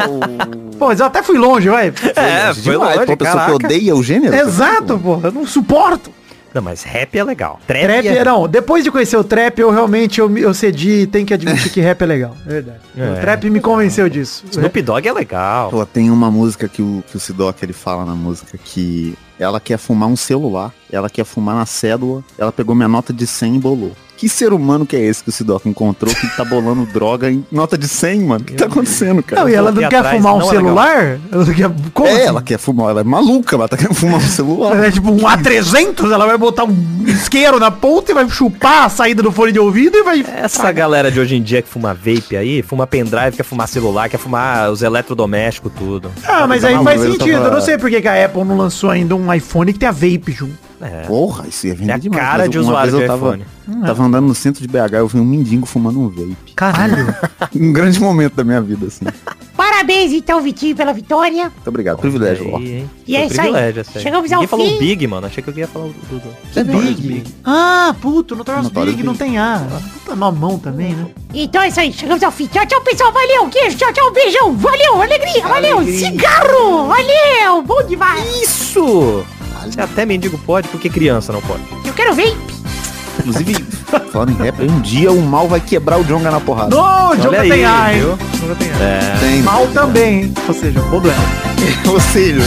<laughs> Pô, mas eu até fui longe, vai. É, foi Demais, longe, pô, a pessoa que odeia o gênero. Exato, pô. Eu não suporto. Não, mas rap é legal. Trap, Trap, é... não. Depois de conhecer o trap, eu realmente eu, eu cedi e tenho que admitir que rap é legal. É verdade. É. o trap me convenceu disso. Snoop Dogg é legal. Pô, tem uma música que o, que o Sidoc ele fala na música que ela quer fumar um celular, ela quer fumar na cédula, ela pegou minha nota de 100 e bolou. Que ser humano que é esse que o Sidoc encontrou que tá bolando <laughs> droga em nota de 100, mano? O que tá acontecendo, cara? Não, e ela não quer atrás, fumar um não é celular? Ela quer... Como é, assim? ela quer fumar, ela é maluca, ela tá querendo fumar um <laughs> celular. É tipo um A300, ela vai botar um isqueiro na ponta e vai chupar a saída do fone de ouvido e vai... Essa galera de hoje em dia que fuma vape aí, fuma pendrive, quer fumar celular, quer fumar os eletrodomésticos, tudo. Ah, mas aí faz sentido. tava- Eu não sei por que que a Apple não lançou ainda um iPhone que tenha vape junto. É. Porra, isso ia vender É a demais. cara de usuário de eu tava, iPhone. Tava andando no centro de BH, eu vi um mendigo fumando um vape. Caralho. <laughs> Um grande momento da minha vida, assim. Muito Parabéns, então, Vitinho, pela vitória. obrigado, privilégio, ó. Aí, hein? E é isso aí. privilégio, essa Chegamos Ninguém ao falou fim. Big, mano. Achei que eu ia falar do... do, do... Que Big. Ah, puto, Notorious Notorious Big não Big. tem A. Puta nomão também, né? Então é isso aí, chegamos ao fim. Tchau, tchau, pessoal. Valeu, queijo. Tchau, tchau, beijão. Valeu, alegria. Valeu, cigarro. Valeu, bom demais. Isso! Se até mendigo pode, por que criança não pode? Eu quero vape. Inclusive, falando em rap, um dia o mal vai quebrar o Jonga na porrada. No, o Jonga tem aí, A, hein? Jonga tem A. É. Tem. Mal também, hein? Ou seja, problema. <laughs> Ou seja,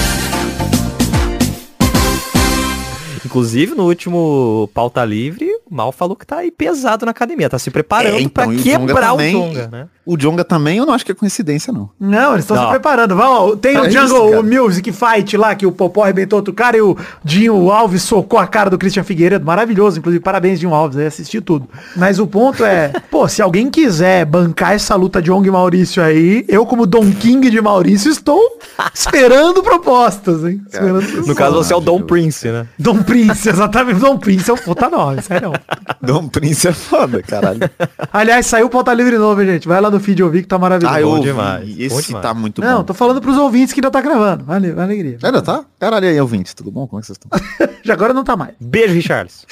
Inclusive, no último pauta livre, o Mal falou que tá aí pesado na academia, tá se preparando É, então, pra quebrar o Jonga, né? O Jonga também eu não acho que é coincidência, não. Não, eles estão se preparando. Vamos, tem o É Jungle, isso, o Music Fight lá, que o Popó arrebentou outro cara e o Dinho Alves socou a cara do Christian Figueiredo. Maravilhoso, inclusive. Parabéns, Dinho Alves, aí assisti tudo. Mas o ponto é, <laughs> pô, se alguém quiser bancar essa luta de Ong e Maurício aí, eu como Don King de Maurício estou <laughs> esperando propostas, hein? Esperando No propostas. caso, você é o Dom Prince, né? Dom Prince, exatamente. Dom Prince é um puta nome, sério. Dom Prince é foda, caralho. Aliás, saiu pauta livre novo, gente. Vai lá no feed ouvir que tá maravilhoso. Ah, eu ouvi. demais, bom Esse demais. tá muito Não, bom. tô falando pros ouvintes que ainda tá gravando. Valeu, alegria. Ainda tá? Caralho, aí, ouvintes, tudo bom? Como é que vocês estão? <laughs> Já agora não tá mais. Beijo, Richards.